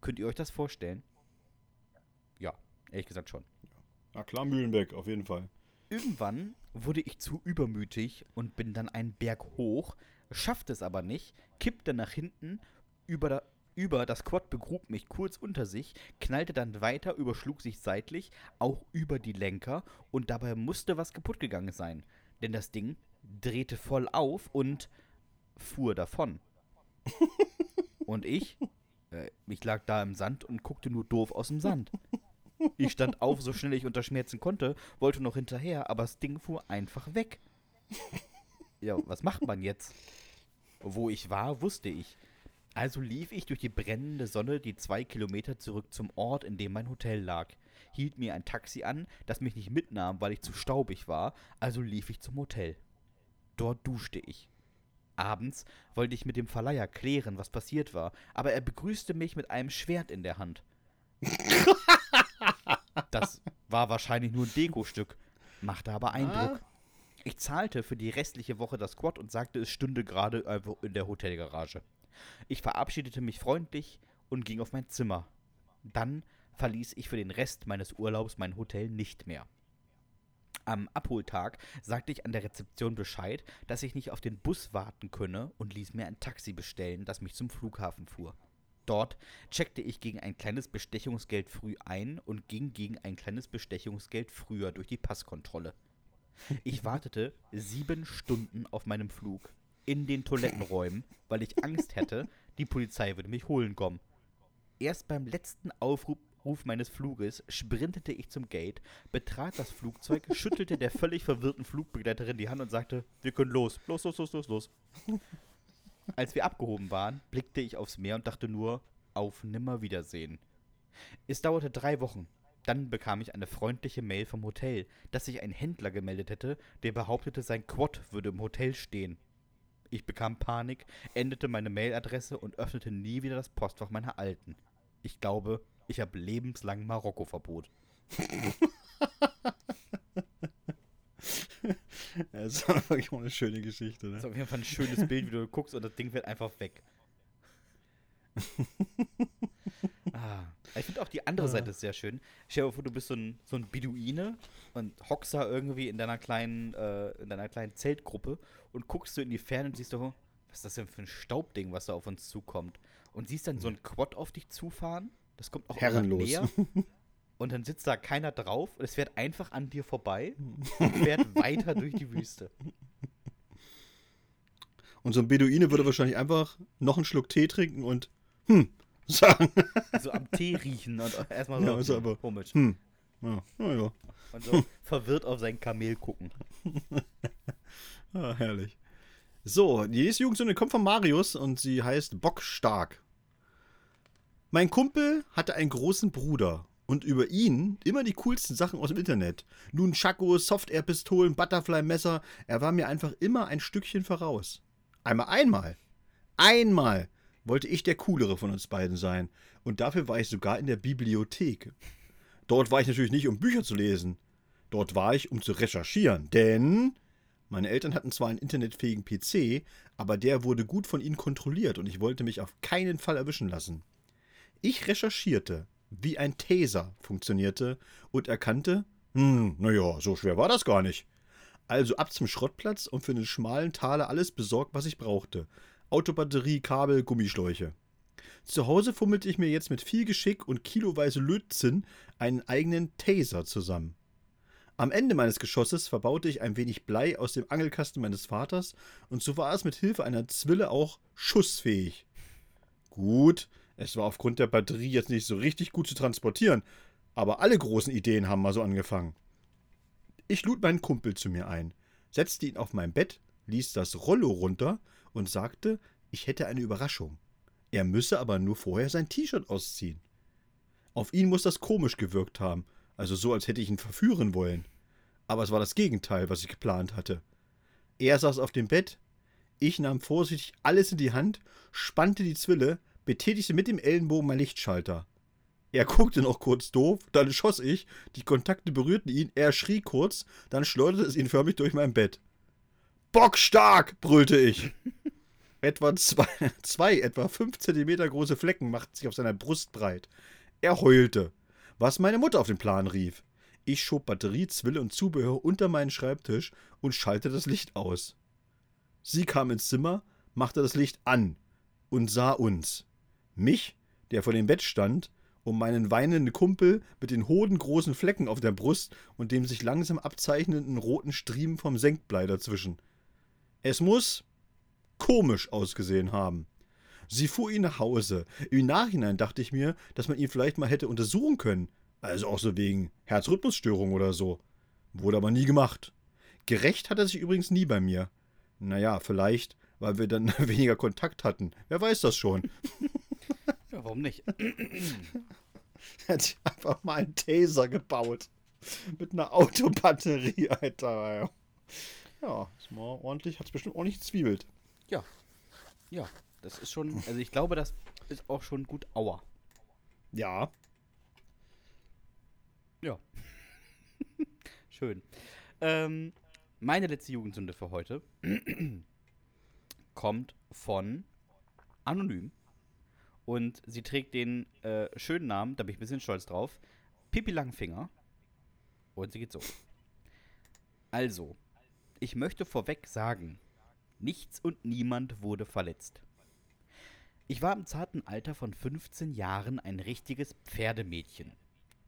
Könnt ihr euch das vorstellen? Ehrlich gesagt schon. Ja klar, Mühlenbeck, auf jeden Fall. Irgendwann wurde ich zu übermütig und bin dann einen Berg hoch, schaffte es aber nicht, kippte nach hinten, über, da, über das Quad begrub mich kurz unter sich, knallte dann weiter, überschlug sich seitlich, auch über die Lenker und dabei musste was kaputt gegangen sein, denn das Ding drehte voll auf und fuhr davon. [laughs] und ich, äh, ich lag da im Sand und guckte nur doof aus dem Sand. Ich stand auf, so schnell ich unter Schmerzen konnte, wollte noch hinterher, aber das Ding fuhr einfach weg. Ja, was macht man jetzt? Wo ich war, wusste ich. Also lief ich durch die brennende Sonne die zwei Kilometer zurück zum Ort, in dem mein Hotel lag. Hielt mir ein Taxi an, das mich nicht mitnahm, weil ich zu staubig war, also lief ich zum Hotel. Dort duschte ich. Abends wollte ich mit dem Verleiher klären, was passiert war, aber er begrüßte mich mit einem Schwert in der Hand. [laughs] Das war wahrscheinlich nur ein Dekostück, machte aber Eindruck. Ich zahlte für die restliche Woche das Quad und sagte, es stünde gerade in der Hotelgarage. Ich verabschiedete mich freundlich und ging auf mein Zimmer. Dann verließ ich für den Rest meines Urlaubs mein Hotel nicht mehr. Am Abholtag sagte ich an der Rezeption Bescheid, dass ich nicht auf den Bus warten könne und ließ mir ein Taxi bestellen, das mich zum Flughafen fuhr. Dort checkte ich gegen ein kleines Bestechungsgeld früh ein und ging gegen ein kleines Bestechungsgeld früher durch die Passkontrolle. Ich wartete sieben Stunden auf meinem Flug in den Toilettenräumen, weil ich Angst hätte, die Polizei würde mich holen kommen. Erst beim letzten Aufruf Ruf meines Fluges sprintete ich zum Gate, betrat das Flugzeug, schüttelte der völlig verwirrten Flugbegleiterin die Hand und sagte, wir können los, los, los, los, los, los. Als wir abgehoben waren, blickte ich aufs Meer und dachte nur, auf Nimmerwiedersehen. Es dauerte drei Wochen. Dann bekam ich eine freundliche Mail vom Hotel, dass sich ein Händler gemeldet hätte, der behauptete, sein Quad würde im Hotel stehen. Ich bekam Panik, änderte meine Mailadresse und öffnete nie wieder das Postfach meiner Alten. Ich glaube, ich habe lebenslang Marokko-Verbot. [laughs] Das ist [laughs] wirklich auch eine schöne Geschichte, Das ist ne? auf jeden Fall ein schönes Bild, wie du guckst und das Ding wird einfach weg. [laughs] ah, ich finde auch die andere Seite ist sehr schön. Stell dir vor, du bist so ein, so ein Beduine und hockst da irgendwie in deiner kleinen, äh, in deiner kleinen Zeltgruppe und guckst du in die Ferne und siehst so, was ist das denn für ein Staubding, was da auf uns zukommt? Und siehst dann so ein Quad auf dich zufahren. Das kommt auch Herrenlos. näher. [laughs] Und dann sitzt da keiner drauf und es fährt einfach an dir vorbei [laughs] und fährt weiter durch die Wüste. Und so ein Beduine würde wahrscheinlich einfach noch einen Schluck Tee trinken und hm [laughs] sagen. So am Tee riechen und erstmal so Ja, ist aber- komisch. Hm. Ja, ja. Und so verwirrt auf sein Kamel gucken. [laughs] Ah, herrlich. So, die nächste Jugendsünde kommt von Marius und sie heißt Bockstark. Mein Kumpel hatte einen großen Bruder und über ihn immer die coolsten Sachen aus dem Internet. Nun Chaco, Soft-Air-Pistolen, Butterfly-Messer. Er war mir einfach immer ein Stückchen voraus. Einmal, einmal, einmal wollte ich der coolere von uns beiden sein. Und dafür war ich sogar in der Bibliothek. Dort war ich natürlich nicht, um Bücher zu lesen. Dort war ich, um zu recherchieren. Denn meine Eltern hatten zwar einen internetfähigen PC, aber der wurde gut von ihnen kontrolliert und ich wollte mich auf keinen Fall erwischen lassen. Ich recherchierte, wie ein Taser funktionierte und erkannte, hm, naja, so schwer war das gar nicht. Also ab zum Schrottplatz und für einen schmalen Taler alles besorgt, was ich brauchte. Autobatterie, Kabel, Gummischläuche. Zu Hause fummelte ich mir jetzt mit viel Geschick und kiloweise Lötzinn einen eigenen Taser zusammen. Am Ende meines Geschosses verbaute ich ein wenig Blei aus dem Angelkasten meines Vaters und so war es mit Hilfe einer Zwille auch schussfähig. Gut, es war aufgrund der Batterie jetzt nicht so richtig gut zu transportieren, aber alle großen Ideen haben mal so angefangen. Ich lud meinen Kumpel zu mir ein, setzte ihn auf mein Bett, ließ das Rollo runter und sagte, ich hätte eine Überraschung. Er müsse aber nur vorher sein T-Shirt ausziehen. Auf ihn muss das komisch gewirkt haben, also so, als hätte ich ihn verführen wollen. Aber es war das Gegenteil, was ich geplant hatte. Er saß auf dem Bett, ich nahm vorsichtig alles in die Hand, spannte die Zwille, betätigte mit dem Ellenbogen mein Lichtschalter. Er guckte noch kurz doof, dann schoss ich, die Kontakte berührten ihn, er schrie kurz, dann schleuderte es ihn förmlich durch mein Bett. Bockstark! brüllte ich. [laughs] etwa zwei, zwei, etwa fünf Zentimeter große Flecken machten sich auf seiner Brust breit. Er heulte, was meine Mutter auf den Plan rief. Ich schob Batterie, Zwille und Zubehör unter meinen Schreibtisch und schaltete das Licht aus. Sie kam ins Zimmer, machte das Licht an und sah uns. Mich, der vor dem Bett stand, um meinen weinenden Kumpel mit den hodengroßen Flecken auf der Brust und dem sich langsam abzeichnenden roten Striemen vom Senkblei dazwischen. Es muss komisch ausgesehen haben. Sie fuhr ihn nach Hause. Im Nachhinein dachte ich mir, dass man ihn vielleicht mal hätte untersuchen können. Also auch so wegen Herzrhythmusstörung oder so. Wurde aber nie gemacht. Gerecht hat er sich übrigens nie bei mir. Naja, vielleicht, weil wir dann [laughs] weniger Kontakt hatten. Wer weiß das schon. Warum nicht? [clears throat] [laughs] Hat sich einfach mal einen Taser gebaut. Mit einer Autobatterie, [laughs] Alter. Ja, ist mal ordentlich, hat es bestimmt ordentlich zwiebelt. Ja. Ja, das ist schon, also ich glaube, das ist auch schon gut Aua. Ja. Ja. [laughs] Schön. Ähm, meine letzte Jugendsünde für heute [clears throat] kommt von Anonym. Und sie trägt den äh, schönen Namen, da bin ich ein bisschen stolz drauf, Pippi Langfinger. Und sie geht so. Also, ich möchte vorweg sagen, nichts und niemand wurde verletzt. Ich war im zarten Alter von 15 Jahren ein richtiges Pferdemädchen.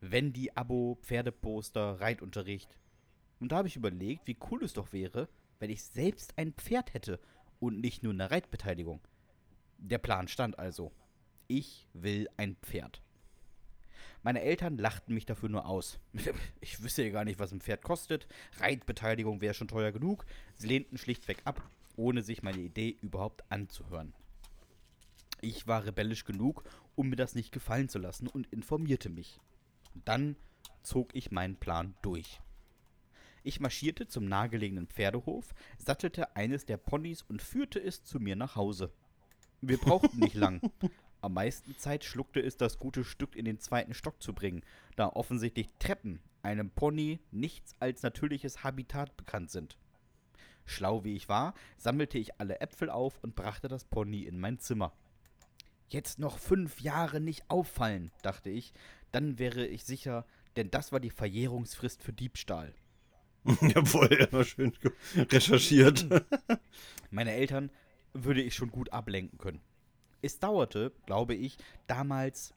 Wendy Abo, Pferdeposter, Reitunterricht. Und da habe ich überlegt, wie cool es doch wäre, wenn ich selbst ein Pferd hätte und nicht nur eine Reitbeteiligung. Der Plan stand also. Ich will ein Pferd. Meine Eltern lachten mich dafür nur aus. [laughs] Ich wüsste ja gar nicht, was ein Pferd kostet. Reitbeteiligung wäre schon teuer genug. Sie lehnten schlichtweg ab, ohne sich meine Idee überhaupt anzuhören. Ich war rebellisch genug, um mir das nicht gefallen zu lassen und informierte mich. Dann zog ich meinen Plan durch. Ich marschierte zum nahegelegenen Pferdehof, sattelte eines der Ponys und führte es zu mir nach Hause. Wir brauchten nicht lang. [laughs] Am meisten Zeit schluckte es das gute Stück in den zweiten Stock zu bringen, da offensichtlich Treppen einem Pony nichts als natürliches Habitat bekannt sind. Schlau wie ich war, sammelte ich alle Äpfel auf und brachte das Pony in mein Zimmer. Jetzt noch fünf Jahre nicht auffallen, dachte ich, dann wäre ich sicher, denn das war die Verjährungsfrist für Diebstahl. [laughs] Jawohl, immer schön recherchiert. [laughs] Meine Eltern würde ich schon gut ablenken können. Es dauerte, glaube ich, damals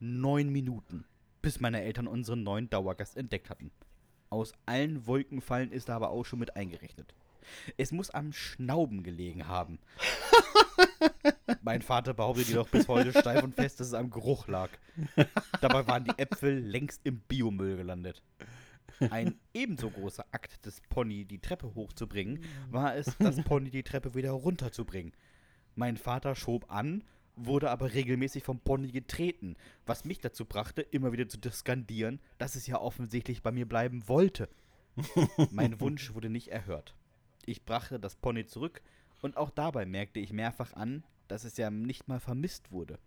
neun Minuten, bis meine Eltern unseren neuen Dauergast entdeckt hatten. Aus allen Wolkenfallen ist er aber auch schon mit eingerechnet. Es muss am Schnauben gelegen haben. [laughs] mein Vater behauptet jedoch bis heute steif und fest, dass es am Geruch lag. Dabei waren die Äpfel längst im Biomüll gelandet. Ein ebenso großer Akt des Pony, die Treppe hochzubringen, war es, das Pony die Treppe wieder runterzubringen. Mein Vater schob an, wurde aber regelmäßig vom Pony getreten, was mich dazu brachte, immer wieder zu skandieren, dass es ja offensichtlich bei mir bleiben wollte. [laughs] mein Wunsch wurde nicht erhört. Ich brachte das Pony zurück und auch dabei merkte ich mehrfach an, dass es ja nicht mal vermisst wurde.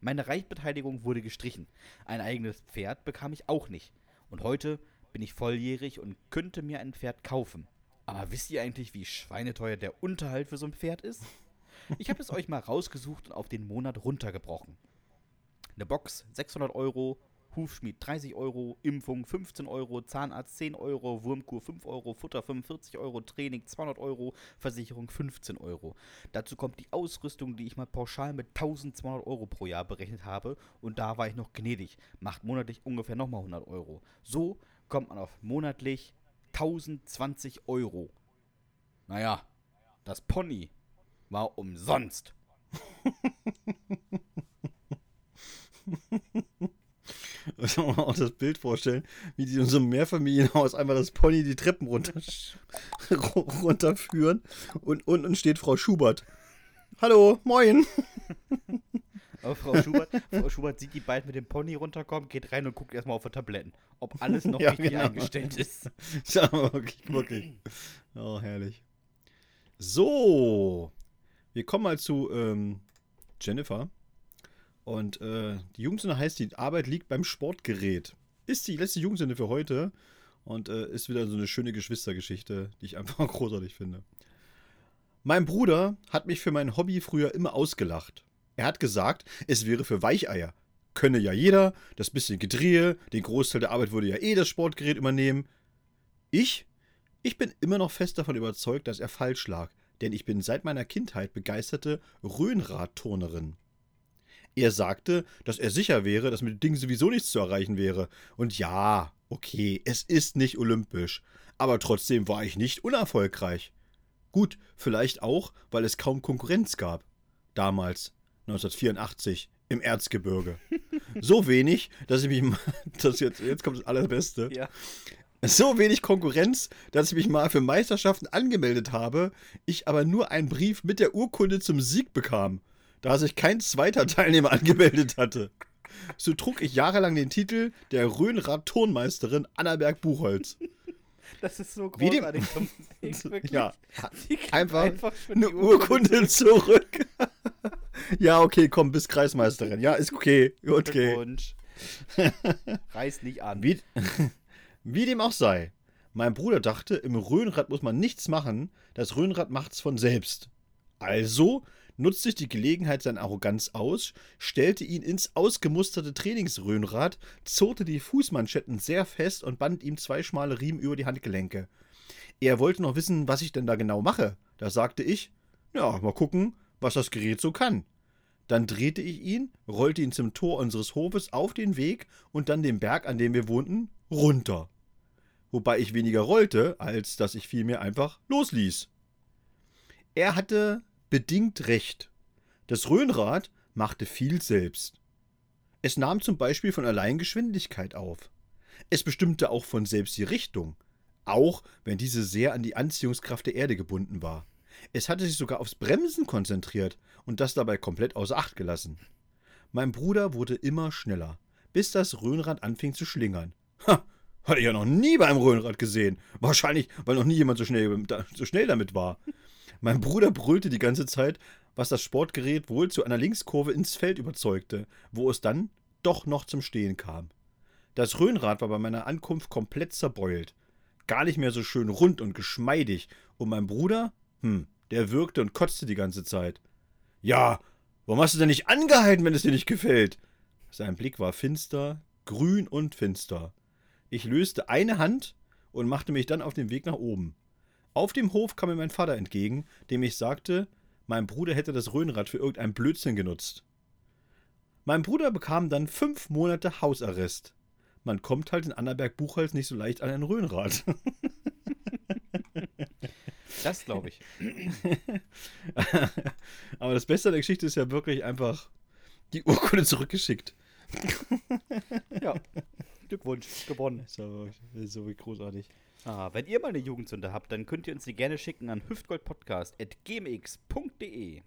Meine Reichbeteiligung wurde gestrichen. Ein eigenes Pferd bekam ich auch nicht. Und heute bin ich volljährig und könnte mir ein Pferd kaufen. Aber wisst ihr eigentlich, wie schweineteuer der Unterhalt für so ein Pferd ist? Ich habe es euch mal rausgesucht und auf den Monat runtergebrochen. Eine Box 600 Euro, Hufschmied 30 Euro, Impfung 15 Euro, Zahnarzt 10 Euro, Wurmkur 5 Euro, Futter 45 Euro, Training 200 Euro, Versicherung 15 Euro. Dazu kommt die Ausrüstung, die ich mal pauschal mit 1200 Euro pro Jahr berechnet habe und da war ich noch gnädig. Macht monatlich ungefähr nochmal 100 Euro. So kommt man auf monatlich 1020 Euro. Naja, das Pony war umsonst. Ich kann mir auch das Bild vorstellen, wie die in so einem Mehrfamilienhaus einmal das Pony die Treppen runter, [laughs] runterführen und unten steht Frau Schubert. Hallo, moin. Aber Frau Schubert, Frau Schubert sieht die beiden mit dem Pony runterkommen, geht rein und guckt erstmal auf die Tabletten, ob alles noch [laughs] Ja, richtig genau. eingestellt ist. [laughs] Ja, wirklich, wirklich. Oh, herrlich. So, wir kommen mal zu ähm, Jennifer. Und äh, die Jugendsünde heißt, die Arbeit liegt beim Sportgerät. Ist die letzte Jugendsünde für heute und äh, ist wieder so eine schöne Geschwistergeschichte, die ich einfach [laughs] großartig finde. Mein Bruder hat mich für mein Hobby früher immer ausgelacht. Er hat gesagt, es wäre für Weicheier. Könne ja jeder, das bisschen Gedrehe, den Großteil der Arbeit würde ja eh das Sportgerät übernehmen. Ich? Ich bin immer noch fest davon überzeugt, dass er falsch lag, denn ich bin seit meiner Kindheit begeisterte Röhnradturnerin. Er sagte, dass er sicher wäre, dass mit dem Ding sowieso nichts zu erreichen wäre. Und ja, okay, es ist nicht olympisch, aber trotzdem war ich nicht unerfolgreich. Gut, vielleicht auch, weil es kaum Konkurrenz gab. Damals, 1984, im Erzgebirge. [laughs] So wenig, dass ich mich [laughs] das jetzt, jetzt kommt das Allerbeste. Ja. So wenig Konkurrenz, dass ich mich mal für Meisterschaften angemeldet habe, ich aber nur einen Brief mit der Urkunde zum Sieg bekam, da sich kein zweiter Teilnehmer [laughs] angemeldet hatte. So trug ich jahrelang den Titel der Rhönrad-Turnmeisterin Annaberg Buchholz. Das ist so Wie dem- großartig. Segen, [laughs] wirklich. Ja, einfach schon eine die Urkunde zurück. [laughs] ja, okay, komm, bis Kreismeisterin. Ja, ist okay. Okay. Reiß nicht an. Wie, wie dem auch sei. Mein Bruder dachte, im Röhnrad muss man nichts machen, das Röhnrad macht's von selbst. Also nutzte ich die Gelegenheit seiner Arroganz aus, stellte ihn ins ausgemusterte Trainingsröhnrad, zurrte die Fußmanschetten sehr fest und band ihm zwei schmale Riemen über die Handgelenke. Er wollte noch wissen, was ich denn da genau mache. Da sagte ich, ja, mal gucken, was das Gerät so kann. Dann drehte ich ihn, rollte ihn zum Tor unseres Hofes auf den Weg und dann den Berg, an dem wir wohnten, runter. Wobei ich weniger rollte, als dass ich vielmehr einfach losließ. Er hatte bedingt recht. Das Röhnrad machte viel selbst. Es nahm zum Beispiel von allein Geschwindigkeit auf. Es bestimmte auch von selbst die Richtung, auch wenn diese sehr an die Anziehungskraft der Erde gebunden war. Es hatte sich sogar aufs Bremsen konzentriert und das dabei komplett außer Acht gelassen. Mein Bruder wurde immer schneller, bis das Röhnrad anfing zu schlingern. Ha, hatte ich ja noch nie beim Röhnrad gesehen. Wahrscheinlich, weil noch nie jemand so schnell, so schnell damit war. Mein Bruder brüllte die ganze Zeit, was das Sportgerät wohl zu einer Linkskurve ins Feld überzeugte, wo es dann doch noch zum Stehen kam. Das Röhnrad war bei meiner Ankunft komplett zerbeult. Gar nicht mehr so schön rund und geschmeidig. Und mein Bruder, hm, der wirkte und kotzte die ganze Zeit. Ja, warum hast du denn nicht angehalten, wenn es dir nicht gefällt? Sein Blick war finster, grün und finster. Ich löste eine Hand und machte mich dann auf den Weg nach oben. Auf dem Hof kam mir mein Vater entgegen, dem ich sagte, mein Bruder hätte das Röhnrad für irgendeinen Blödsinn genutzt. Mein Bruder bekam dann fünf Monate Hausarrest. Man kommt halt in Annaberg-Buchholz nicht so leicht an ein Röhnrad. [laughs] Das glaube ich. [laughs] Aber das Beste an der Geschichte ist ja wirklich einfach die Urkunde zurückgeschickt. Ja. [laughs] Glückwunsch, gewonnen. Ist so großartig. Ah, wenn ihr mal eine Jugendsünde habt, dann könnt ihr uns die gerne schicken an hüftgoldpodcast.gmx.de.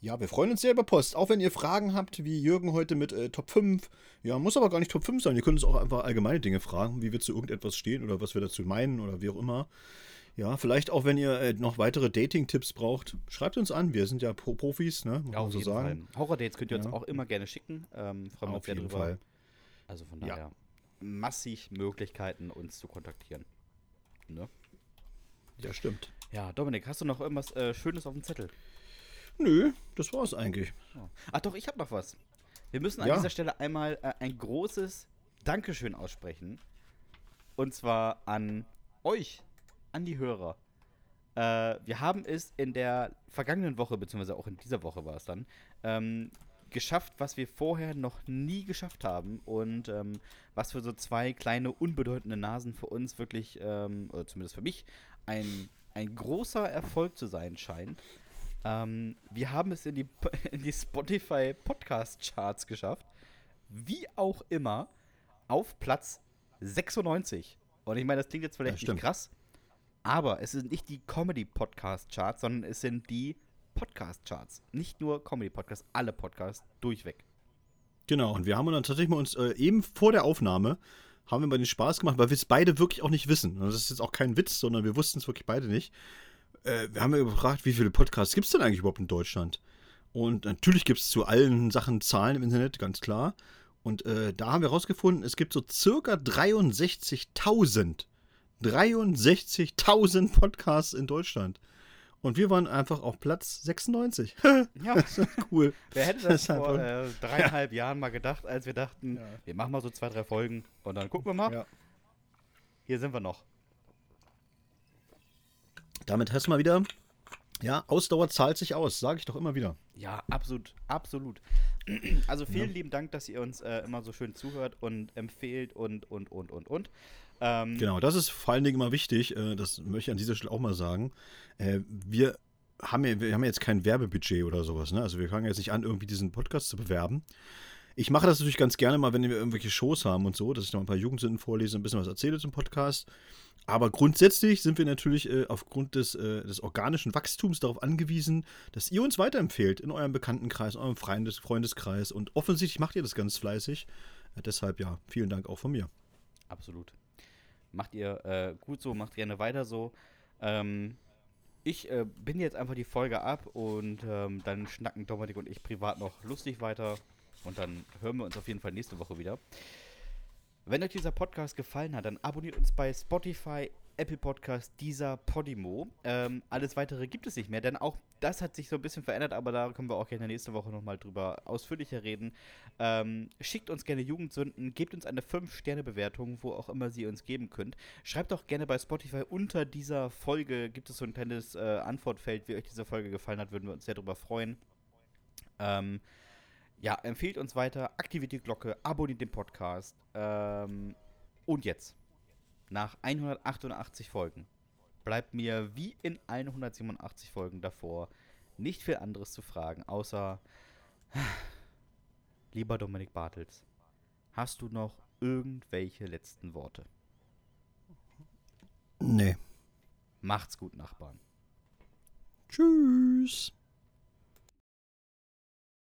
Ja, wir freuen uns sehr über Post. Auch wenn ihr Fragen habt, wie Jürgen heute mit äh, Top 5. Ja, muss aber gar nicht Top 5 sein. Ihr könnt uns auch einfach allgemeine Dinge fragen, wie wir zu irgendetwas stehen oder was wir dazu meinen oder wie auch immer. Ja, vielleicht auch, wenn ihr äh, noch weitere Dating-Tipps braucht, schreibt uns an. Wir sind ja Pro Profis, ne? Muss man Auf so sagen. Horror-Dates könnt ihr uns Ja. auch immer gerne schicken. Ähm, freuen wir uns Auf sehr jeden drüber. Fall. Also von Ja. daher massig Möglichkeiten, uns zu kontaktieren. Ne? Ja, stimmt. Ja, Dominik, hast du noch irgendwas äh, Schönes auf dem Zettel? Nö, das war's eigentlich. Ja. Ach doch, ich habe noch was. Wir müssen an Ja. dieser Stelle einmal äh, ein großes Dankeschön aussprechen. Und zwar an euch, an die Hörer. Äh, wir haben es in der vergangenen Woche, beziehungsweise auch in dieser Woche war es dann, ähm, geschafft, was wir vorher noch nie geschafft haben. Und ähm, was für so zwei kleine, unbedeutende Nasen für uns wirklich, ähm, oder zumindest für mich, ein, ein großer Erfolg zu sein scheint. Ähm, wir haben es in die, [laughs] in die Spotify Podcast Charts geschafft. Wie auch immer, auf Platz 96. Und ich meine, das klingt jetzt vielleicht Ja, nicht krass, aber es sind nicht die Comedy Podcast Charts, sondern es sind die Podcast Charts. Nicht nur Comedy Podcasts, alle Podcasts durchweg. Genau, und wir haben uns dann tatsächlich mal uns äh, eben vor der Aufnahme haben wir mal den Spaß gemacht, weil wir es beide wirklich auch nicht wissen. Und das ist jetzt auch kein Witz, sondern wir wussten es wirklich beide nicht. Äh, wir haben ja gefragt, wie viele Podcasts gibt es denn eigentlich überhaupt in Deutschland? Und natürlich gibt es zu allen Sachen Zahlen im Internet, ganz klar. Und äh, da haben wir herausgefunden, es gibt so circa 63.000, 63.000 Podcasts in Deutschland. Und wir waren einfach auf Platz 96. [laughs] Ja, cool. wer hätte Das das vor äh, dreieinhalb Jahren mal gedacht, als wir dachten, Ja. wir machen mal so zwei, drei Folgen und dann gucken wir mal. Ja. Hier sind wir noch. Damit hast du mal wieder, ja, Ausdauer zahlt sich aus, sage ich doch immer wieder. Ja, absolut, absolut. Also vielen lieben Dank, dass ihr uns äh, immer so schön zuhört und empfehlt und, und, und, und, und. Ähm, Genau, das ist vor allen Dingen immer wichtig, äh, das möchte ich an dieser Stelle auch mal sagen. Äh, wir, haben ja, wir haben ja jetzt kein Werbebudget oder sowas, ne? Also wir fangen jetzt nicht an, irgendwie diesen Podcast zu bewerben. Ich mache das natürlich ganz gerne mal, wenn wir irgendwelche Shows haben und so, dass ich noch ein paar Jugendsünden vorlese, ein bisschen was erzähle zum Podcast. Aber grundsätzlich sind wir natürlich äh, aufgrund des, äh, des organischen Wachstums darauf angewiesen, dass ihr uns weiterempfehlt in eurem Bekanntenkreis, eurem Freundes Freundeskreis. Und offensichtlich macht ihr das ganz fleißig. Äh, deshalb ja, vielen Dank auch von mir. Absolut. Macht ihr äh, gut so, macht gerne weiter so. Ähm, ich äh, bin jetzt einfach die Folge ab und ähm, dann schnacken Dominik und ich privat noch lustig weiter. Und dann hören wir uns auf jeden Fall nächste Woche wieder. Wenn euch dieser Podcast gefallen hat, dann abonniert uns bei Spotify, Apple Podcast, dieser Podimo. Ähm, alles weitere gibt es nicht mehr, denn auch das hat sich so ein bisschen verändert, aber da können wir auch gerne nächste Woche nochmal drüber ausführlicher reden. Ähm, schickt uns gerne Jugendsünden, gebt uns eine 5-Sterne-Bewertung, wo auch immer sie uns geben könnt. Schreibt auch gerne bei Spotify unter dieser Folge, gibt es so ein kleines äh, Antwortfeld, wie euch diese Folge gefallen hat, würden wir uns sehr darüber freuen. Ähm, ja, empfehlt uns weiter, aktiviert die Glocke, abonniert den Podcast. Ähm, und jetzt, nach 188 Folgen, bleibt mir wie in 187 Folgen davor nicht viel anderes zu fragen, außer, [sighs] lieber Dominik Bartels, hast du noch irgendwelche letzten Worte? Nee. Macht's gut, Nachbarn. Tschüss.